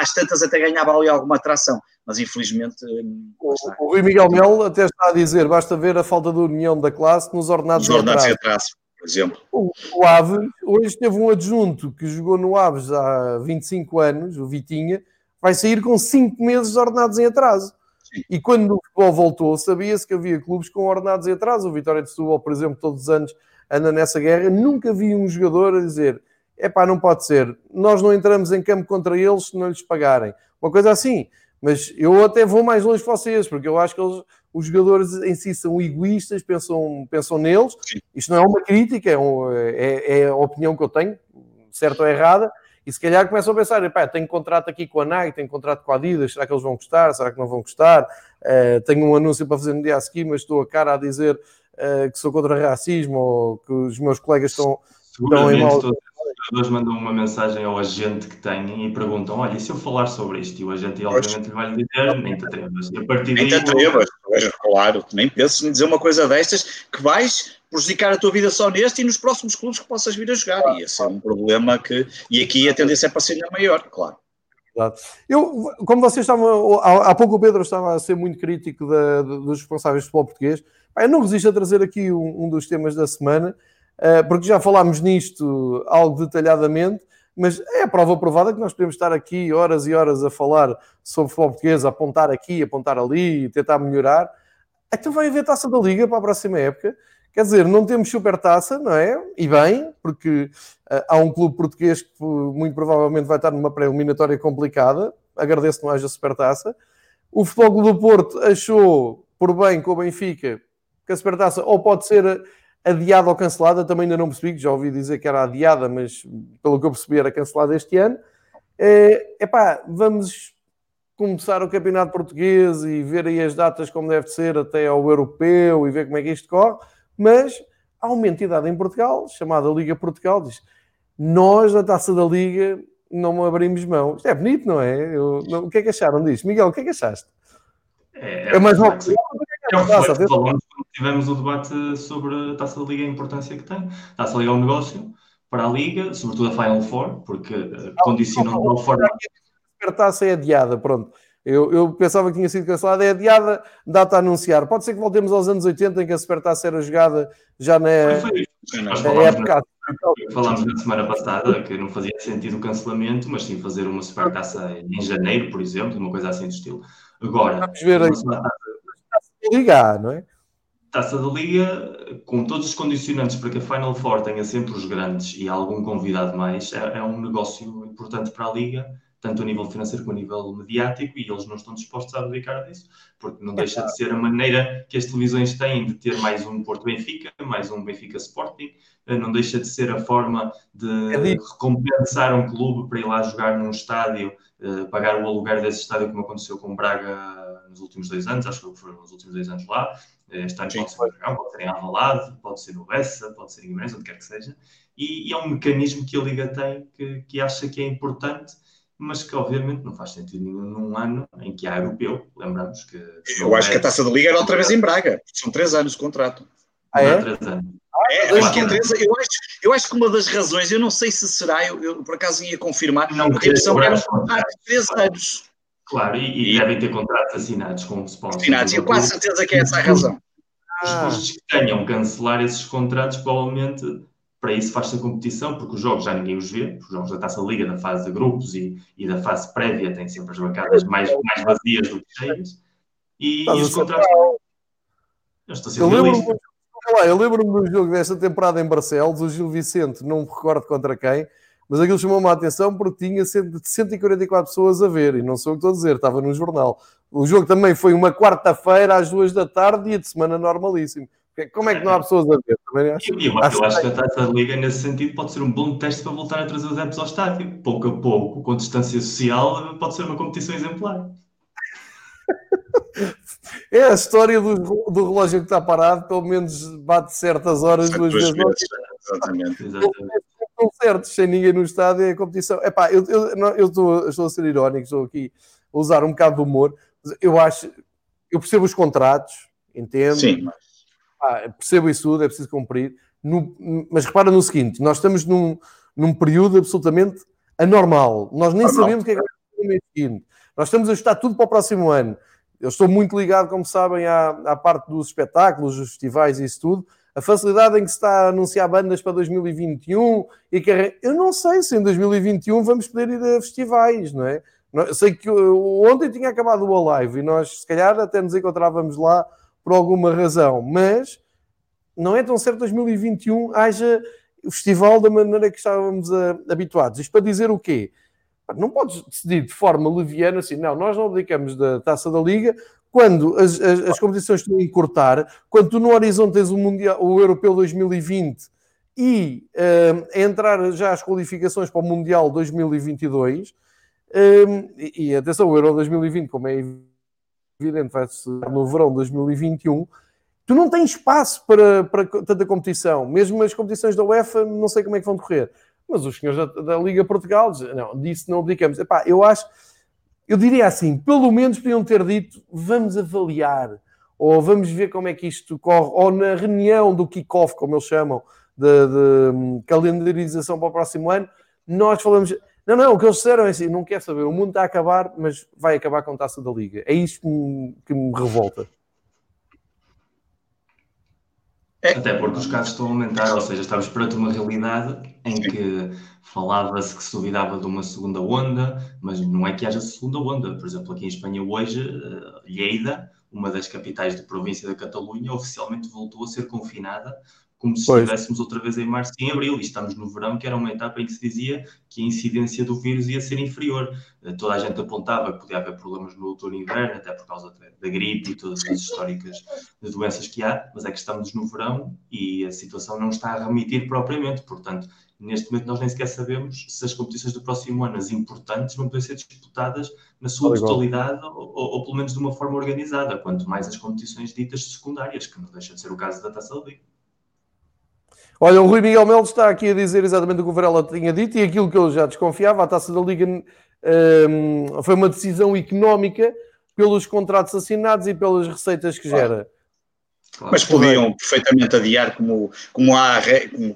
às tantas, até ganhava ali alguma atração. Mas infelizmente. Hum, o, o Rui Miguel Mel até está a dizer: basta ver a falta de união da classe nos ordenados, nos ordenados de atraso por exemplo. O, o Aves, hoje teve um adjunto que jogou no Aves há 25 anos, o Vitinha, vai sair com 5 meses ordenados em atraso. Sim. E quando o futebol voltou, sabia-se que havia clubes com ordenados em atraso. O Vitória de Setúbal, por exemplo, todos os anos anda nessa guerra. Nunca vi um jogador a dizer: é pá, não pode ser, nós não entramos em campo contra eles se não lhes pagarem. Uma coisa assim. Mas eu até vou mais longe que vocês, porque eu acho que eles, os jogadores em si são egoístas, pensam, pensam neles. Sim. Isto não é uma crítica, é, um, é, é, a opinião que eu tenho, certa ou errada. E se calhar começam a pensar: pá, tenho contrato aqui com a Nike, tenho contrato com a Adidas, será que eles vão gostar? Será que não vão gostar? Uh, tenho um anúncio para fazer no dia a seguir, mas estou a cara a dizer uh, que sou contra racismo ou que os meus colegas estão, estão em mal jogadores mandam uma mensagem ao agente que têm e perguntam: Olha, e se eu falar sobre isto? E o agente, obviamente, vai lhe dizer: Nem te atrevas. E a partir nem te atrevas, claro, nem penses em dizer uma coisa destas que vais prejudicar a tua vida só neste e nos próximos clubes que possas vir a jogar. E esse é um problema que. E aqui a tendência é para ser maior, claro. Eu, como vocês estavam, há pouco o Pedro estava a ser muito crítico da, dos responsáveis do futebol português, eu não resisto a trazer aqui um, um dos temas da semana, porque já falámos nisto algo detalhadamente, mas é a prova provada que nós podemos estar aqui horas e horas a falar sobre futebol português, apontar aqui, apontar ali, tentar melhorar. Então vai haver taça da Liga para a próxima época. Quer dizer, não temos super taça, não é? E bem, porque uh, há um clube português que muito provavelmente vai estar numa pré-eliminatória complicada. Agradeço que não haja super taça. O Futebol do Porto achou por bem com o Benfica que a super taça ou pode ser adiada ou cancelada, também ainda não percebi, já ouvi dizer que era adiada, mas pelo que eu percebi era cancelada este ano. É epá, vamos começar o campeonato português e ver aí as datas como deve ser até ao europeu e ver como é que isto corre, mas há uma entidade em Portugal, chamada Liga Portugal, diz nós na taça da Liga não abrimos mão. Isto é bonito, não é? Eu, não, o que é que acharam disto? Miguel, o que é que achaste? É, é, é mais uma coisa. É um falamos quando tivemos o debate sobre a Taça da Liga e a importância que tem. A Taça da Liga é um negócio para a Liga, sobretudo a Final Four, porque uh, condicionam de uma forma... A taça é adiada, pronto. Eu, eu, pensava que tinha sido cancelada, é adiada, data a anunciar. Pode ser que voltemos aos anos 80 em que a Supertaça era jogada já na, na época. Falámos na semana passada que não fazia sentido o cancelamento, mas sim fazer uma Supertaça em janeiro, por exemplo, uma coisa assim do estilo. Agora, vamos ver aí. Liga, não é? Taça da Liga, com todos os condicionantes para que a Final Four tenha sempre os grandes e algum convidado mais, é, é um negócio importante para a Liga tanto a nível financeiro como a nível mediático, e eles não estão dispostos a abdicar disso, porque não deixa de ser a maneira que as televisões têm de ter mais um Porto Benfica, mais um Benfica Sporting, eh, não deixa de ser a forma de é recompensar um clube para ir lá jogar num estádio, eh, pagar o aluguer desse estádio, como aconteceu com o Braga nos últimos dois anos, acho que foram nos últimos dois anos lá. Eh, este ano pode ser em Dragão, pode ser em Alvalade, pode ser no Bessa, pode ser em Guimarães, onde quer que seja. E, e, é um mecanismo que a Liga tem que, que acha que é importante mas que obviamente não faz sentido nenhum num ano em que há europeu. Lembramos que. Eu acho é... que a taça da Liga era outra vez em Braga, são três anos de contrato. Ah, é? Três anos. É, eu, acho que é três, eu, acho, eu acho que uma das razões, eu não sei se será, eu, eu por acaso ia confirmar, não, porque a impressão era três anos. Claro, e, e, devem ter contratos assinados com o sponsor. Assinados, eu quase certeza que é essa a razão. Os custos que tenham cancelar esses contratos, provavelmente para isso faz-se a competição, porque os jogos já ninguém os vê, os jogos da Taça Liga, da fase de grupos e, e da fase prévia têm sempre as bancadas mais, mais vazias do que cheias, e, e os contratos... Eu estou a ser eu lembro, eu lembro-me do jogo desta temporada em Barcelos, o Gil Vicente, não me recordo contra quem, mas aquilo chamou-me a atenção porque tinha 144 pessoas a ver, e não sou o que estou a dizer, estava no jornal. O jogo também foi uma quarta-feira às duas da tarde, dia de semana normalíssimo. Como é que não há pessoas a ver? Também acho, e, eu acho, acho que a taxa de liga, nesse sentido, pode ser um bom teste para voltar a trazer os apps ao estádio. Pouco a pouco, com distância social, pode ser uma competição exemplar. É a história do, do relógio que está parado, pelo menos bate certas horas, duas, vezes. Exatamente. Estão certos, sem ninguém no estádio, é a competição. Epá, eu, eu, eu, estou, estou a ser irónico, estou aqui a usar um bocado de humor. Eu acho, eu percebo os contratos, entendo. Sim, mas ah, percebo isso tudo, é preciso cumprir. No, mas repara no seguinte: nós estamos num, num período absolutamente anormal. Nós nem Normal. sabemos o que é que vai acontecer no mês seguinte. Nós estamos a ajustar tudo para o próximo ano. Eu estou muito ligado, como sabem, à, à parte dos espetáculos, dos festivais e isso tudo. A facilidade em que se está a anunciar bandas para 2021 e que eu não sei se em 2021 vamos poder ir a festivais, não é? Sei que ontem tinha acabado o Alive e nós, se calhar, até nos encontrávamos lá por alguma razão, mas não é tão certo 2021 haja o festival da maneira que estávamos a, habituados. Isto para dizer o quê? Não podes decidir de forma leviana assim, não, nós não abdicamos da taça da Liga quando as, as, as competições estão a encurtar, quando tu no horizonte tens o, mundial, o Europeu 2020 e uh, entrar já as qualificações para o Mundial 2022, uh, e, e atenção, o Euro 2020, como é evidente, vai ser no verão de 2021, tu não tens espaço para, para tanta competição. Mesmo as competições da UEFA, não sei como é que vão decorrer. Mas os senhores da, da Liga Portugal não, disso não abdicamos. Epá, eu acho, eu diria assim, pelo menos podiam ter dito, vamos avaliar, ou vamos ver como é que isto corre, ou na reunião do kick-off, como eles chamam, de, de hum, calendarização para o próximo ano, nós falamos não, não, o que eles disseram é assim: não quer saber, o mundo está a acabar, mas vai acabar com a taça da Liga. É isto que me, que me revolta. É. Até porque os casos estão a aumentar, ou seja, estamos perante uma realidade em que falava-se que se duvidava de uma segunda onda, mas não é que haja segunda onda. Por exemplo, aqui em Espanha hoje, eh, Lleida, uma das capitais de província da Catalunha, oficialmente voltou a ser confinada como se pois. estivéssemos outra vez em março e em abril, e estamos no verão, que era uma etapa em que se dizia que a incidência do vírus ia ser inferior. Eh, toda a gente apontava que podia haver problemas no outono e inverno, até por causa da gripe e todas as históricas de doenças que há, mas é que estamos no verão e a situação não está a remitir propriamente, portanto, neste momento nós nem sequer sabemos se as competições do próximo ano, as importantes, vão poder ser disputadas na sua totalidade ou, ou, ou, pelo menos de uma forma organizada, quanto mais as competições ditas secundárias, que não deixa de ser o caso da Taça da Liga. Olha, o Rui Miguel Melo está aqui a dizer exatamente o que o Varela tinha dito e aquilo que eu já desconfiava, a taça da Liga um, foi uma decisão económica pelos contratos assinados e pelas receitas que gera. Mas podiam perfeitamente adiar, como, como, há,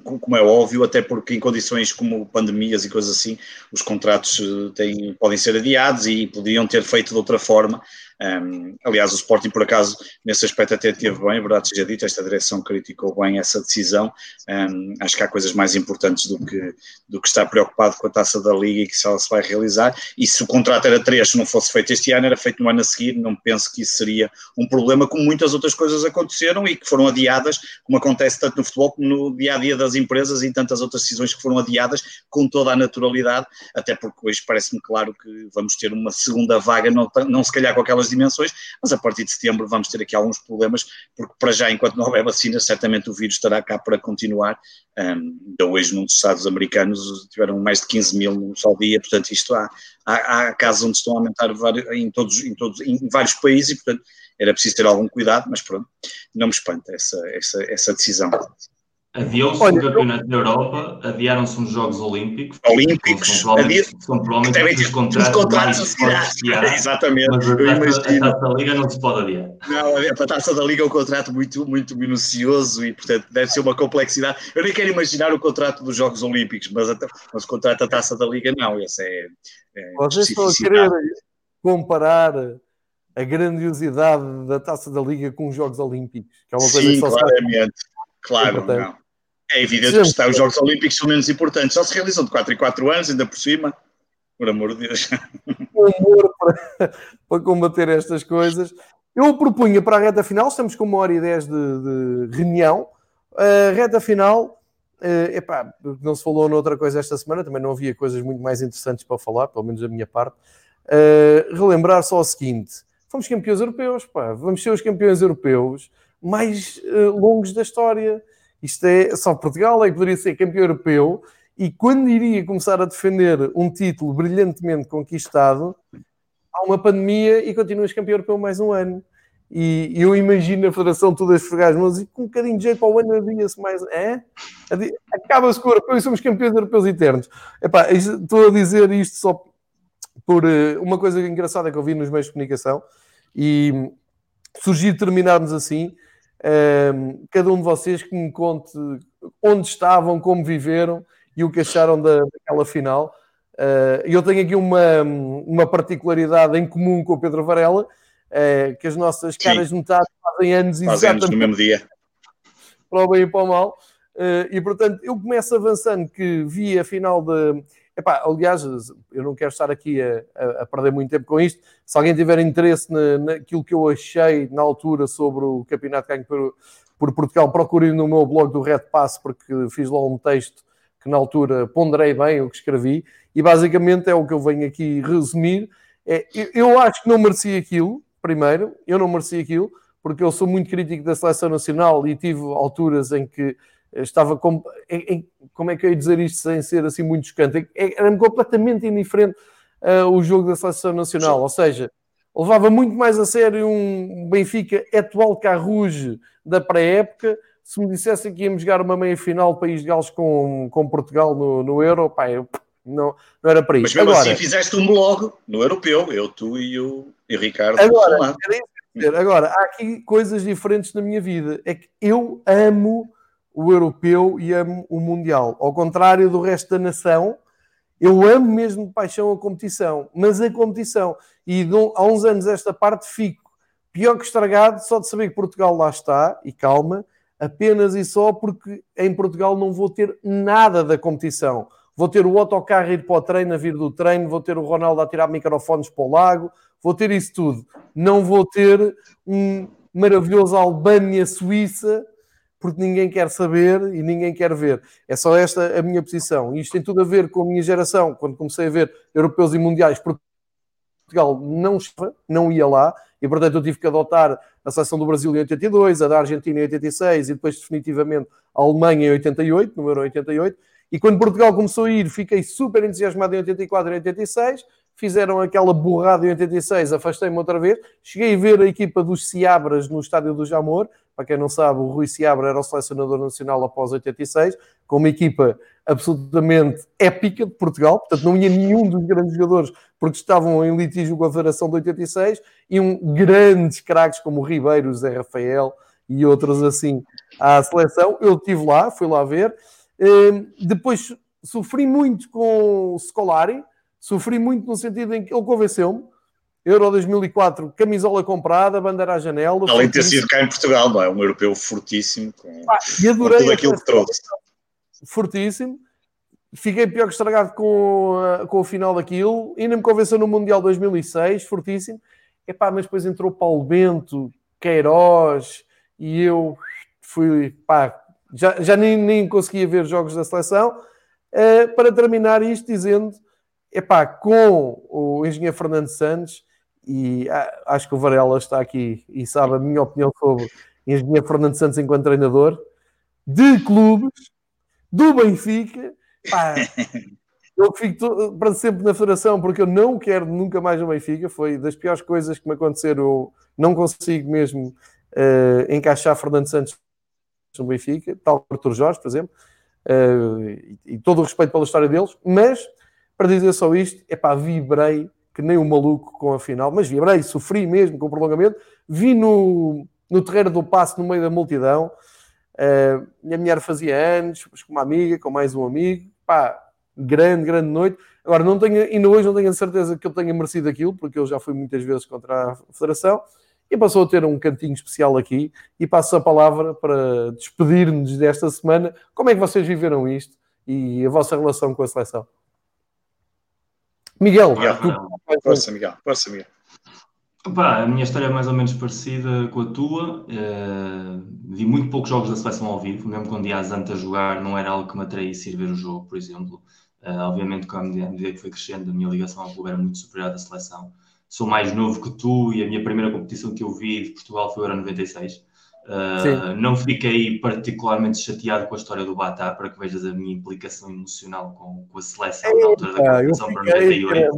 como, como, é óbvio, até porque em condições como pandemias e coisas assim, os contratos eh, têm, podem ser adiados e podiam ter feito de outra forma Um, aliás, o Sporting, por acaso, nesse aspecto até teve bem, a verdade seja dita, esta direção criticou bem essa decisão. Um, acho que há coisas mais importantes do que, do que estar preocupado com a taça da Liga e que se ela se vai realizar. E se o contrato era três, se não fosse feito este ano, era feito no ano a seguir, não penso que isso seria um problema, como muitas outras coisas aconteceram e que foram adiadas, como acontece tanto no futebol como no dia a dia das empresas e tantas outras decisões que foram adiadas com toda a naturalidade, até porque hoje parece-me claro que vamos ter uma segunda vaga, não, não se calhar com aquelas dimensões, mas a partir de setembro vamos ter aqui alguns problemas, porque para já, enquanto não houver vacina, certamente o vírus estará cá para continuar. Um, hoje, num dos estados americanos, tiveram mais de 15 mil num só dia, portanto, isto há, há, há casos onde estão a aumentar em, todos, em, todos, em vários países e, portanto, era preciso ter algum cuidado, mas pronto, não me espanta essa, essa, essa decisão. Adiou-se o Campeonato da Europa, adiaram-se os Jogos Olímpicos. Olímpicos. São provavelmente, são provavelmente os contratos, contratos mais que há. Exatamente. Mas a taça, a taça da Liga não se pode adiar. Não, a Taça da Liga é um contrato muito, muito minucioso e, portanto, deve ser uma complexidade. Eu nem quero imaginar o contrato dos Jogos Olímpicos, mas, a, mas o contrato da Taça da Liga não. Esse é, é Vocês estão a querer comparar a grandiosidade da Taça da Liga com os Jogos Olímpicos. Que é uma coisa Sim, claramente. Claro, não. É evidente que está, os Jogos Olímpicos são menos importantes, só se realizam de 4 em 4 anos, ainda por cima. Por amor de Deus. O amor para, para combater estas coisas. Eu propunha para a reta final, estamos com uma hora e dez de, de reunião. A reta final, uh, epá, não se falou noutra coisa esta semana, também não havia coisas muito mais interessantes para falar, pelo menos da minha parte. Uh, relembrar só o seguinte: fomos campeões europeus, pá, vamos ser os campeões europeus mais uh, longos da história. Isto é só Portugal que poderia ser campeão europeu e quando iria começar a defender um título brilhantemente conquistado, há uma pandemia e continuas campeão europeu mais um ano. E eu imagino a Federação todas esfregar as mãos e com um bocadinho de jeito para o ano havia-se mais. É? Acaba-se com o europeu e somos campeões europeus eternos. Epá, estou a dizer isto só por uh, uma coisa engraçada que eu vi nos meios de comunicação e surgir terminarmos assim cada um de vocês que me conte onde estavam, como viveram e o que acharam da, daquela final. Uh, eu tenho aqui uma, uma particularidade em comum com o Pedro Varela, uh, que as nossas caras metade fazem anos fazem anos no mesmo dia. Para o bem e para o mal. Uh, e portanto, eu começo avançando que vi a final de Epá, aliás, eu não quero estar aqui a, a, perder muito tempo com isto. Se alguém tiver interesse na, naquilo que eu achei na altura sobre o campeonato ganho por, por Portugal, procurem no meu blog do Red Pass, porque fiz lá um texto que na altura ponderei bem o que escrevi, e basicamente é o que eu venho aqui resumir. É, eu, eu acho que não mereci aquilo, primeiro, eu não mereci aquilo, porque eu sou muito crítico da seleção nacional e tive alturas em que estava com, em, como é que eu ia dizer isto sem ser assim muito escante? Era-me completamente indiferente uh, o jogo da seleção nacional, Sim. ou seja, levava muito mais a sério um Benfica atual Carruge da pré-época. Se me dissessem que íamos jogar uma meia-final do País de Gales com, com Portugal no, no Euro, pá, eu, não, não era para isso. Mas mesmo agora, assim fizeste um blog no Europeu, eu, tu e o, e o Ricardo. Agora, agora, há aqui coisas diferentes na minha vida. É que eu amo o europeu e amo o mundial. Ao contrário do resto da nação, eu amo mesmo de paixão a competição, mas a competição. E há uns anos esta parte fico pior que estragado só de saber que Portugal lá está, e calma, apenas e só porque em Portugal não vou ter nada da competição. Vou ter o autocarro a ir para o treino, a vir do treino, vou ter o Ronaldo a tirar microfones para o lago, vou ter isso tudo. Não vou ter um maravilhoso Albânia-Suíça porque ninguém quer saber e ninguém quer ver. É só esta a minha posição. E isto tem tudo a ver com a minha geração, quando comecei a ver europeus e mundiais, Portugal não, não ia lá, e portanto eu tive que adotar a seleção do Brasil em 82, a da Argentina em 86 e depois definitivamente a Alemanha em 88, número 88. E quando Portugal começou a ir, fiquei super entusiasmado em 84 e 86. Fizeram aquela borrada em 86, afastei-me outra vez. Cheguei a ver a equipa dos Ciabras no estádio do Jamor, para quem não sabe, o Rui Seabra era o selecionador nacional após 86, com uma equipa absolutamente épica de Portugal, portanto não ia nenhum dos grandes jogadores porque estavam em litígio com a Federação de 86 e um grandes craques como o Ribeiro, o Zé Rafael e outros assim à seleção. Eu estive lá, fui lá ver. Ehm, depois sofri muito com o Scolari, sofri muito no sentido em que ele convenceu-me, Euro 2004, camisola comprada, bandeira à janela. Além de ter sido cá em Portugal, não é? Um europeu fortíssimo, com, ah, e adorei com tudo aquilo que trouxe. Fortíssimo. Fiquei pior que estragado com, a, com o final daquilo. Ainda me convenceu no Mundial 2006, fortíssimo. Epá, mas depois entrou Paulo Bento, Queiroz, e eu fui, pá, já, já nem, nem conseguia ver jogos da seleção. Uh, para terminar isto dizendo, epá, com o engenheiro Fernando Santos, e uh, acho que o Varela está aqui e sabe a minha opinião sobre o engenheiro Fernando Santos enquanto treinador, de clubes, do Benfica, pá, eu fico para sempre na federação porque eu não quero nunca mais o Benfica, foi das piores coisas que me aconteceram, eu não consigo mesmo uh, encaixar Fernando Santos no Benfica, tal como Artur Jorge, por exemplo, uh, e, e, todo o respeito pela história deles, mas para dizer só isto, é pá, vibrei que nem um maluco com a final, mas vibrei, sofri mesmo com o prolongamento, vi no, no terreiro do passo no meio da multidão, uh, minha mulher fazia anos, com uma amiga, com mais um amigo, pá, grande, grande noite. Agora, não tenho, ainda hoje não tenho a certeza que eu tenha merecido aquilo, porque eu já fui muitas vezes contra a Federação, e passou a ter um cantinho especial aqui e passo a palavra para despedir-nos desta semana. Como é que vocês viveram isto e a vossa relação com a seleção? Miguel, Miguel tu... força, Miguel, força, Miguel. Opa, a minha história é mais ou menos parecida com a tua. Uh, vi muito poucos jogos da seleção ao vivo, mesmo quando ia às a jogar, não era algo que me atraísse ir ver o jogo, por exemplo. Uh, obviamente, à medida que foi crescendo, a minha ligação ao clube era muito superior à da seleção sou mais novo que tu e a minha primeira competição que eu vi de Portugal foi o Euro 96. Uh, não fiquei particularmente chateado com a história do Batá, para que vejas a minha implicação emocional com, com a seleção na altura da competição para 98.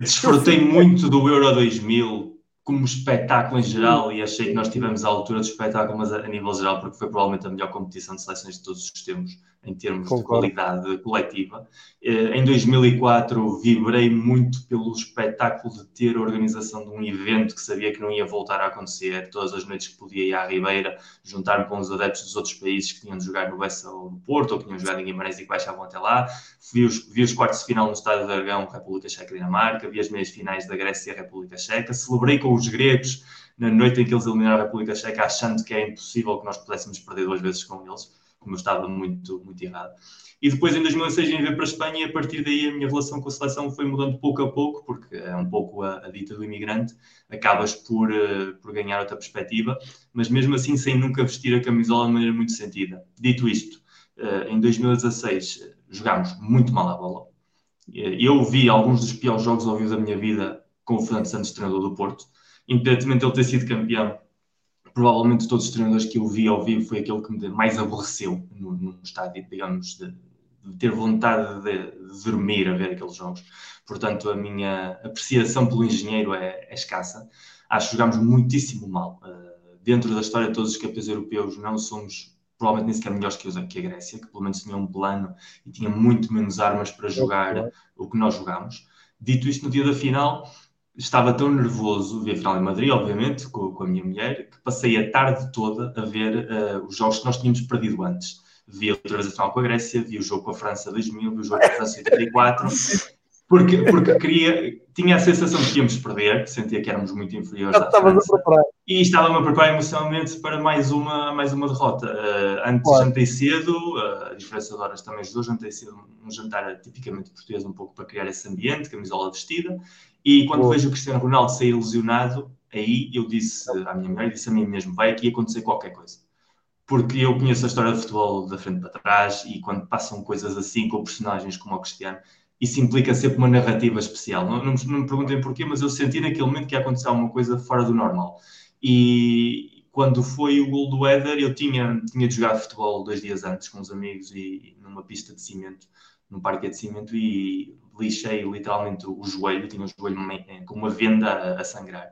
Desfrutei muito do Euro 2000, como espetáculo em geral e achei que nós tivemos a altura do espetáculo, mas a, a, nível geral, porque foi provavelmente a melhor competição de seleções de todos os tempos em termos Concordo. de qualidade coletiva. Eh, em 2004 vibrei muito pelo espetáculo de ter a organização de um evento que sabia que não ia voltar a acontecer, todas as noites que podia ir à Ribeira, juntar-me com os adeptos dos outros países que tinham de jogar no Bessa ou no Porto, ou que tinham jogado em Guimarães e que baixavam até lá. Vi os, vi os quartos de final no Estádio do Aragão, República Checa e Dinamarca, vi as meias finais da Grécia e República Checa, celebrei com os gregos na noite em que eles eliminaram a República Checa, achando que é impossível que nós pudéssemos perder duas vezes com eles, como eu estava muito, muito errado. E depois, em 2006, vim ver para a Espanha e a partir daí a minha relação com a seleção foi mudando pouco a pouco, porque é um pouco a, a dita do imigrante, acabas por, uh, por ganhar outra perspectiva, mas mesmo assim sem nunca vestir a camisola de maneira muito sentida. Dito isto, uh, em 2016 jogámos muito mal a bola. Eu vi alguns dos piores jogos ao vivo da minha vida com o Fernando Santos, treinador do Porto. Independentemente de ele ter sido campeão, provavelmente todos os treinadores que eu vi ao vivo foi aquele que me mais aborreceu no, no estádio, digamos, de, de ter vontade de, de, dormir a ver aqueles jogos. Portanto, a minha apreciação pelo engenheiro é, é escassa. Acho que jogámos muitíssimo mal. Uh, dentro da história de todos os campeões europeus, não somos provavelmente nem sequer melhores que, que a Grécia, que pelo menos tinha um plano e tinha muito menos armas para jogar o que nós jogámos. Dito isto, no dia da final, estava tão nervoso, vi a final em Madrid, obviamente, com, com, a minha mulher, que passei a tarde toda a ver uh, os jogos que nós tínhamos perdido antes. Vi outra vez a final com a Grécia, vi o jogo com a França 2000, vi o jogo com a França 84, porque, porque queria, tinha a sensação de que íamos perder, sentia que éramos muito inferiores e estava-me a preparar emocionalmente para mais uma, mais uma derrota. Uh, antes claro. jantei cedo, uh, a diferença de horas também ajudou, jantei cedo um jantar tipicamente português, um pouco para criar esse ambiente, camisola vestida, e quando vejo o Cristiano Ronaldo sair lesionado, aí eu disse à minha mulher, disse a mim mesmo, vai aqui acontecer qualquer coisa. Porque eu conheço a história de futebol da frente para trás e quando passam coisas assim com personagens como o Cristiano, isso implica sempre uma narrativa especial. Não, não, não me perguntem porquê, mas eu senti naquele momento que ia acontecer alguma coisa fora do normal. E quando foi o gol do Éder, eu tinha, tinha jogado futebol dois dias antes com os amigos e, e numa pista de cimento, num parque de cimento, e lixei literalmente o joelho, tinha o joelho com uma venda a, sangrar.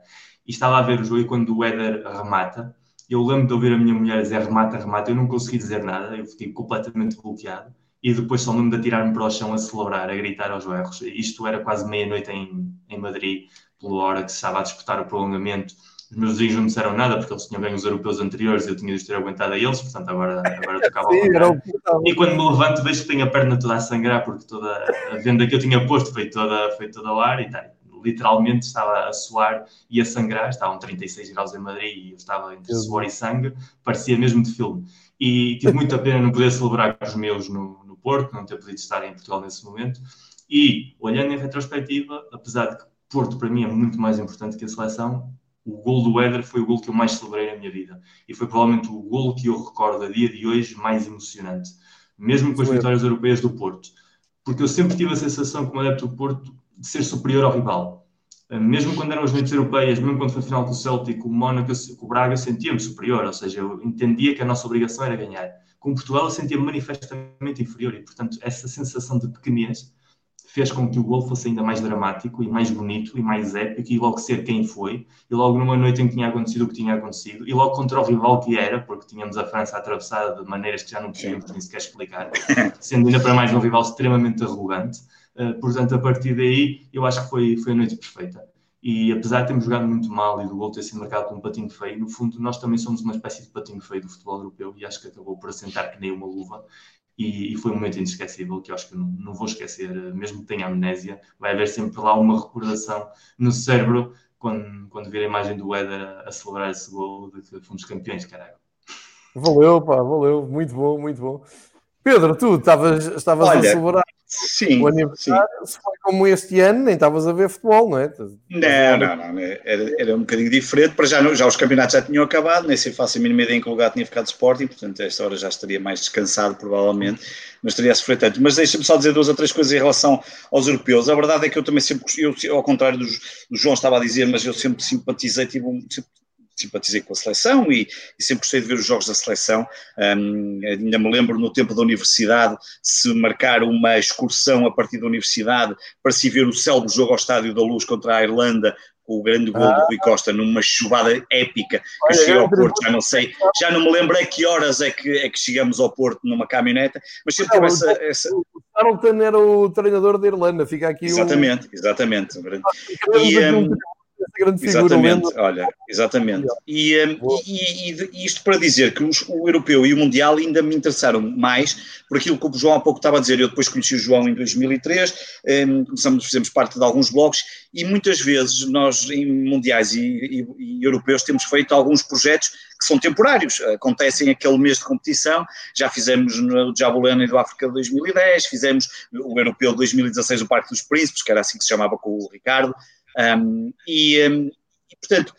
E estava a ver o joelho quando o Éder remata. Eu lembro de ouvir a minha mulher dizer remata, remata, eu não consegui dizer nada, eu fiquei completamente bloqueado. E depois só lembro de atirar-me para o chão a celebrar, a gritar aos berros. Isto era quase meia-noite em, em Madrid, pela hora que se estava a disputar o prolongamento os meus vizinhos não me disseram nada porque eles tinham ganho os europeus anteriores e eu tinha de ter aguentado a eles, portanto agora, agora tocava Sim, ao E quando me levanto vejo que tenho a perna toda a sangrar porque toda a venda que eu tinha posto foi toda, foi toda ao ar e tá, literalmente estava a suar e a sangrar, estavam 36 graus em Madrid e eu estava entre suor e sangue, parecia mesmo de filme. E tive muita pena não poder celebrar com os meus no, no Porto, não ter podido estar em Portugal nesse momento. E, olhando em retrospectiva, apesar de que Porto para mim é muito mais importante que a seleção, o gol do Éder foi o gol que eu mais celebrei na minha vida. E foi provavelmente o gol que eu recordo a dia de hoje mais emocionante. Mesmo com as vitórias europeias do Porto. Porque eu sempre tive a sensação, como adepto do Porto, de ser superior ao rival. Eh, mesmo quando eram as noites europeias, mesmo quando foi a final com o Celtic, o Mónaco, com o Braga, eu sentia-me superior. Ou seja, eu entendia que a nossa obrigação era ganhar. Com Portugal, eu sentia-me manifestamente inferior. E, portanto, essa sensação de pequenez fez com que o gol fosse ainda mais dramático e mais bonito e mais épico e logo ser quem foi e logo numa noite em que tinha acontecido o que tinha acontecido e logo contra o rival que era, porque tínhamos a França atravessada de maneiras que já não podíamos nem sequer explicar, sendo ainda para mais um rival extremamente arrogante. Uh, portanto, a partir daí, eu acho que foi, foi a noite perfeita. E apesar de termos jogado muito mal e do gol ter sido marcado com um patinho feio, no fundo nós também somos uma espécie de patinho feio do futebol europeu e acho que acabou por assentar que nem uma luva e, e, foi um momento inesquecível que eu acho que não, não vou esquecer, mesmo que tenha amnésia, vai haver sempre lá uma recordação no cérebro quando, quando vir a imagem do Éder a, a celebrar esse gol de que fomos campeões, caralho. Valeu, pá, valeu, muito bom, muito bom. Pedro, tu estavas, a celebrar Sim, o aniversário, sim. se foi como este ano, nem estavas a ver futebol, não é? Não, não, não, era, era um bocadinho diferente, para já, já os campeonatos já tinham acabado, nem sei faço a mínima ideia em que lugar tinha ficado Sporting, portanto, a esta hora já estaria mais descansado, provavelmente, mas teria a sofrer tanto. Mas deixa-me só dizer duas ou três coisas em relação aos europeus. A verdade é que eu também sempre, eu, ao contrário do, do João estava a dizer, mas eu sempre simpatizei, tive um, sempre simpatizei com a seleção e, e, sempre gostei de ver os jogos da seleção. Um, ainda me lembro no tempo da universidade se marcar uma excursão a partir da universidade para se ver o célebre jogo ao Estádio da Luz contra a Irlanda com o grande gol ah. do Rui Costa numa chuvada épica que cheguei ao Porto, já não sei, já não me lembro a que horas é que, é que chegamos ao Porto numa caminhoneta, mas sempre tive essa, essa... O Charlton era o treinador da Irlanda, fica aqui Exatamente, um... exatamente. E, um, grande figura. Exatamente, olha, exatamente. E, um, e, e, e, isto para dizer que os, o europeu e o mundial ainda me interessaram mais por aquilo que o João há pouco estava a dizer. Eu depois conheci o João em 2003, um, começamos, fizemos parte de alguns blogs e muitas vezes nós em mundiais e, e europeus temos feito alguns projetos que são temporários, acontecem aquele mês de competição, já fizemos no Jabulani do África de 2010, fizemos o Europeu de 2016 o Parque dos Príncipes, que era assim que se chamava com o Ricardo, um, e, um, e, portanto,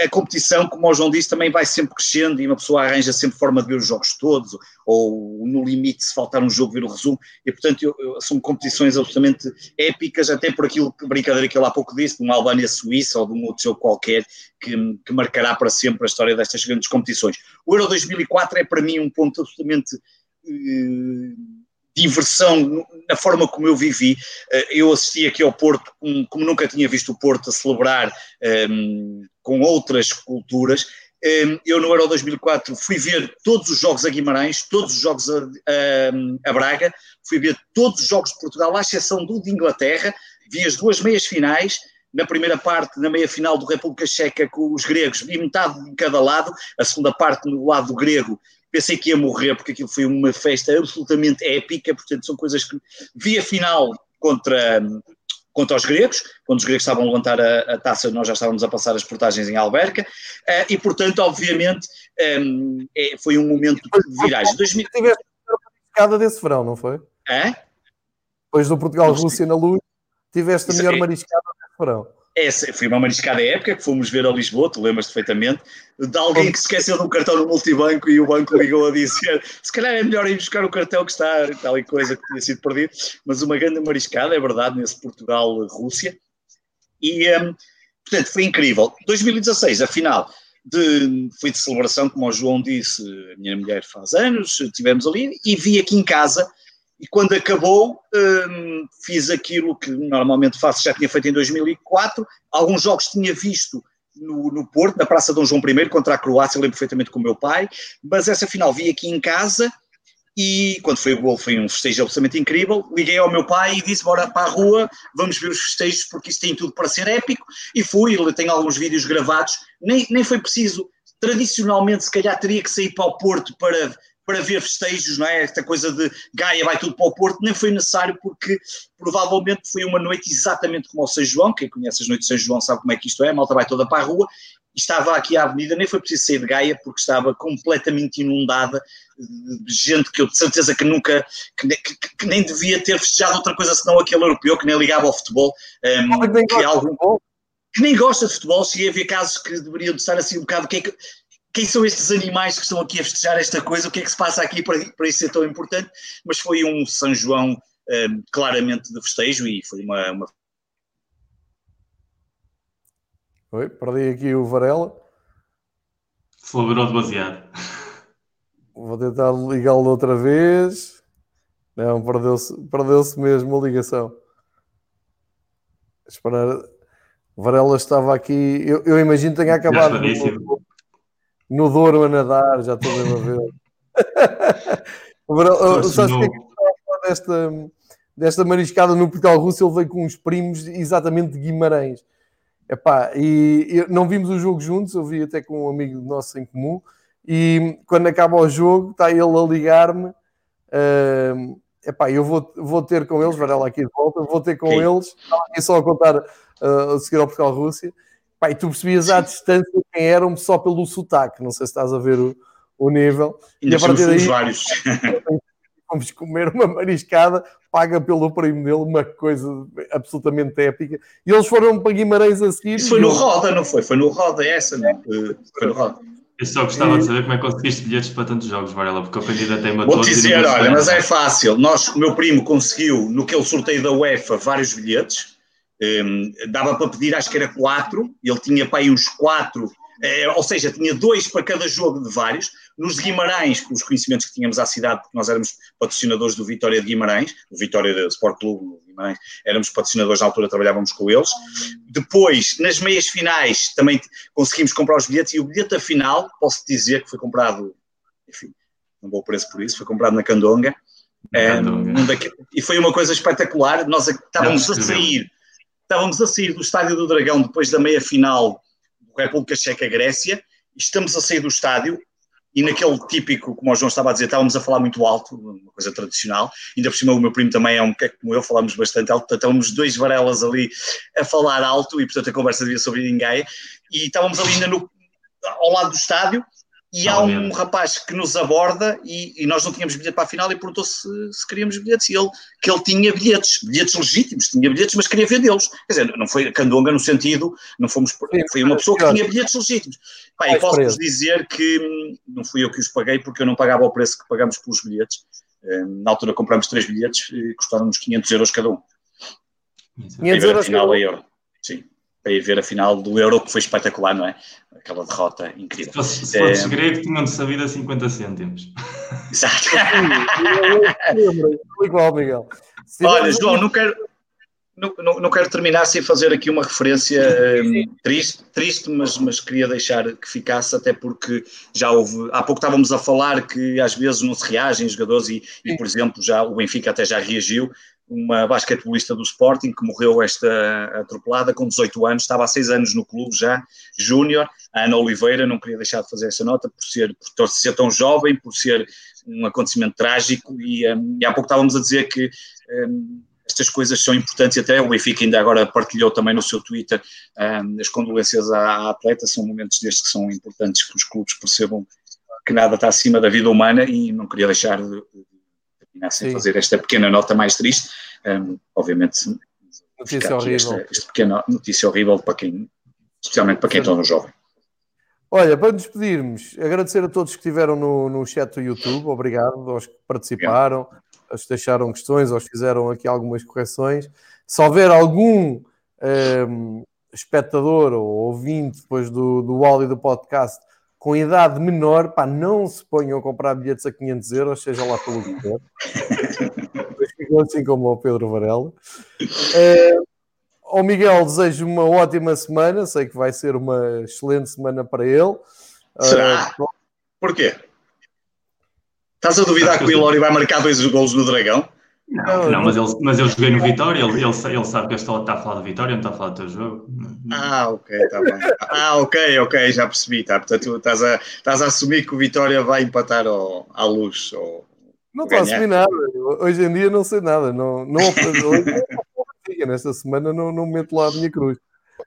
a, a competição, como o João disse, também vai sempre crescendo e uma pessoa arranja sempre forma de ver os jogos todos, ou no limite, se faltar um jogo, ver o resumo. E, portanto, eu, eu, são competições absolutamente épicas, até por aquilo que brincadeira que ele há pouco disse, de uma Albânia-Suíça ou de um outro jogo qualquer, que, que, marcará para sempre a história destas grandes competições. O Euro 2004 é para mim um ponto absolutamente. Uh, diversão na forma como eu vivi. Eh, eu assisti aqui ao Porto como, nunca tinha visto o Porto a celebrar um, ehm, com outras culturas. Ehm, eu no Euro 2004 fui ver todos os jogos a Guimarães, todos os jogos a, a, a Braga, fui ver todos os jogos de Portugal, à exceção do de Inglaterra, vi as duas meias finais, na primeira parte, na meia final do República Checa com os gregos, vi metade de cada lado, a segunda parte no lado grego pensei que ia morrer porque aquilo foi uma festa absolutamente épica, portanto são coisas que vi a final contra, contra os gregos, quando os gregos estavam a levantar a, a taça nós já estávamos a passar as portagens em Alberca, uh, e portanto obviamente um, é, foi um momento viragem. 2000... Tiveste a mariscada desse verão, não foi? É? Depois do Portugal-Rússia na luz, tiveste a melhor é... mariscada desse verão. Essa foi uma mariscada época que fomos ver a Lisboa, tu lembras perfeitamente, de alguém que se esqueceu de um cartão no multibanco e o banco ligou a dizer se calhar é melhor ir buscar o cartão que está, tal e coisa que tinha sido perdido, mas uma grande mariscada, é verdade, nesse Portugal-Rússia. E, um, portanto, foi incrível. 2016, afinal, de, foi de celebração, como o João disse, a minha mulher faz anos, estivemos ali, e vi aqui em casa e quando acabou, hum, fiz aquilo que normalmente faço, já tinha feito em 2004. Alguns jogos tinha visto no, no Porto, na Praça Dom João I, contra a Croácia, lembro perfeitamente com o meu pai. Mas essa final vi aqui em casa e quando foi o gol foi um festejo absolutamente incrível. Liguei ao meu pai e disse: Bora para a rua, vamos ver os festejos, porque isso tem tudo para ser épico. E fui, ele tem alguns vídeos gravados, nem, nem foi preciso. Tradicionalmente, se calhar teria que sair para o Porto para para ver festejos, não é? Esta coisa de Gaia vai tudo para o Porto, nem foi necessário porque provavelmente foi uma noite exatamente como ao São João, quem conhece as noites de São João sabe como é que isto é, a malta vai toda para a rua, estava aqui a avenida, nem foi preciso sair de Gaia porque estava completamente inundada de gente que eu de certeza que nunca, que, que, que nem devia ter festejado outra coisa senão aquele europeu que nem ligava ao futebol, um, que, algum, que nem gosta de futebol, cheguei a ver casos que deveriam estar assim um bocado, que é que, quem são estes animais que estão aqui a festejar esta coisa, o que é que se passa aqui para, para isso ser tão importante, mas foi um São João um, claramente de festejo e foi uma, uma... Oi, perdi aqui o Varela. Celebrou demasiado. Vou tentar ligá-lo outra vez. Não, perdeu-se perdeu mesmo a ligação. Esperar. O Varela estava aqui. Eu, eu imagino que tenha acabado no, Douro a nadar, já estou a ver. Sabes o que é que eu desta, desta mariscada no Portugal Russo? Ele veio com uns primos exatamente de Guimarães. Epá, e, e não vimos o jogo juntos, eu vi até com um amigo nosso em comum. E quando acaba o jogo, está ele a ligar-me. Uh, epá, eu vou, vou ter com eles, Varela aqui de volta, vou ter com okay. eles, estava aqui só a contar uh, a seguir ao Portugal-Rússia. E tu percebias à distância quem eram só pelo sotaque, não sei se estás a ver o, o nível. Ainda e a partir daí, vários. Vamos comer uma mariscada, paga pelo primo dele, uma coisa absolutamente épica. E eles foram para Guimarães a seguir. Isso foi no Roda, não foi? Foi no Roda, essa, não? Foi no Roda. Eu só gostava de saber como é que conseguiste bilhetes para tantos jogos, Varela, porque eu aprendi da tema Vou dizer, olha, mas é fácil. Nós, o meu primo conseguiu, no que ele sorteio da UEFA, vários bilhetes. Um, dava para pedir, acho que era quatro. Ele tinha para aí uns quatro é, ou seja, tinha dois para cada jogo de vários. Nos de Guimarães, com os conhecimentos que tínhamos à cidade, porque nós éramos patrocinadores do Vitória de Guimarães, o Vitória de Sport Clube de Guimarães, éramos patrocinadores na altura, trabalhávamos com eles. Depois, nas meias finais, também conseguimos comprar os bilhetes e o bilhete final, posso dizer que foi comprado, enfim, não vou preço por isso, foi comprado na Candonga. É, um daqui, e foi uma coisa espetacular. Nós estávamos a sair, estávamos a sair do Estádio do Dragão depois da meia final República Checa Grécia, estamos a sair do estádio e naquele típico, como o João estava a dizer, estávamos a falar muito alto, uma coisa tradicional, ainda por cima o meu primo também é um que como eu, falamos bastante alto, portanto estávamos dois varelas ali a falar alto e portanto a conversa devia sobre ninguém, e estávamos ali ainda no, ao lado do estádio e há um rapaz que nos aborda e, e, nós não tínhamos bilhete para a final e perguntou se, se queríamos bilhetes e ele, que ele tinha bilhetes, bilhetes legítimos, tinha bilhetes, mas queria vendê-los. Quer dizer, não foi candonga no sentido, não fomos, foi uma pessoa que tinha bilhetes legítimos. Pá, e posso-vos dizer que hum, não fui eu que os paguei porque eu não pagava o preço que pagamos pelos bilhetes. Hum, na altura compramos três bilhetes e custaram-nos 500 euros cada um. 500 euros final a euro. Para ir ver a final do Euro, que foi espetacular, não é? Aquela derrota incrível. Se fosse, se fosse é... grego, tinham-te sabido a 50 cêntimos. Exato. Igual, Miguel. Olha, João, não quero, não, não, não, quero terminar sem fazer aqui uma referência um, triste, triste mas, mas queria deixar que ficasse, até porque já houve. Há pouco estávamos a falar que às vezes não se reagem jogadores, e, e por exemplo, já o Benfica até já reagiu uma basquetebolista do Sporting que morreu esta atropelada com 18 anos, estava há 6 anos no clube já, júnior, Ana Oliveira, não queria deixar de fazer essa nota por ser, por ser tão jovem, por ser um acontecimento trágico e, um, e há pouco estávamos a dizer que um, estas coisas são importantes e até o Benfica ainda agora partilhou também no seu Twitter um, as condolências à, à atleta, são momentos destes que são importantes que os clubes percebam que nada está acima da vida humana e não queria deixar de, terminar sem Sim. fazer esta pequena nota mais triste. Um, obviamente, notícia horrível. Esta, esta, pequena notícia horrível para quem, especialmente para quem está no jovem. Olha, para nos despedirmos, agradecer a todos que estiveram no, no chat do YouTube, obrigado aos que participaram, aos que deixaram questões, aos que fizeram aqui algumas correções. Se houver algum um, espectador ou ouvinte depois do, do áudio do podcast com idade menor, pá, não se ponham a comprar bilhetes a 500 euros, seja lá pelo que for. assim como o Pedro Varela. É, ao Miguel desejo uma ótima semana, sei que vai ser uma excelente semana para ele. Será? Uh, Porquê? Estás a duvidar que o Ilori vai marcar dois gols no Dragão? Não, não, mas, ele, mas eu joguei no Vitória, ele, ele, ele sabe que eu estou, está a falar de Vitória, não está a falar do teu jogo. Ah, ok, está bem. Ah, ok, ok, já percebi. Tá. Portanto, estás a, estás a assumir que o Vitória vai empatar ao, à luz. Ou, não estou a assumir nada. Hoje em dia não sei nada. Não, não, hoje, nesta semana não, não meto lá a minha cruz.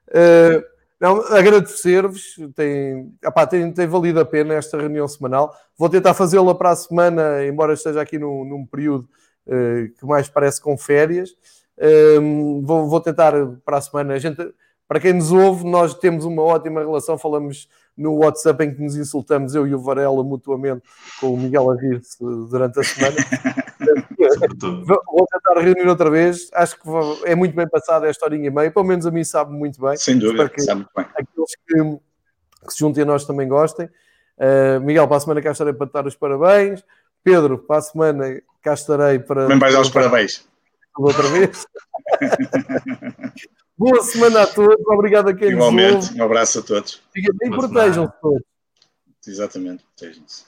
Uh, não, agradecer-vos, tem, tem, tem valido a pena esta reunião semanal. Vou tentar fazê-la para a semana, embora esteja aqui num, num período que mais parece com férias. Uh, vou, vou, tentar para a semana. A gente, para quem nos ouve, nós temos uma ótima relação, falamos no WhatsApp em que nos insultamos, eu e o Varela, mutuamente, com o Miguel a rir-se durante a semana. Vou tentar reunir outra vez. Acho que é muito bem passada esta horinha e meia. Pelo menos a mim sabe muito bem. Sem dúvida, que sabe muito bem. Aqueles que, que, se juntem a nós também gostem. Uh, Miguel, para a semana cá estarei para te dar os parabéns. Pedro, para a semana cá estarei para. Também vais dar os parabéns. Outra vez. Boa semana a todos. Obrigado a quem Igualmente, um abraço a todos. Bem, protejam-se todos. Exatamente, protejam-se.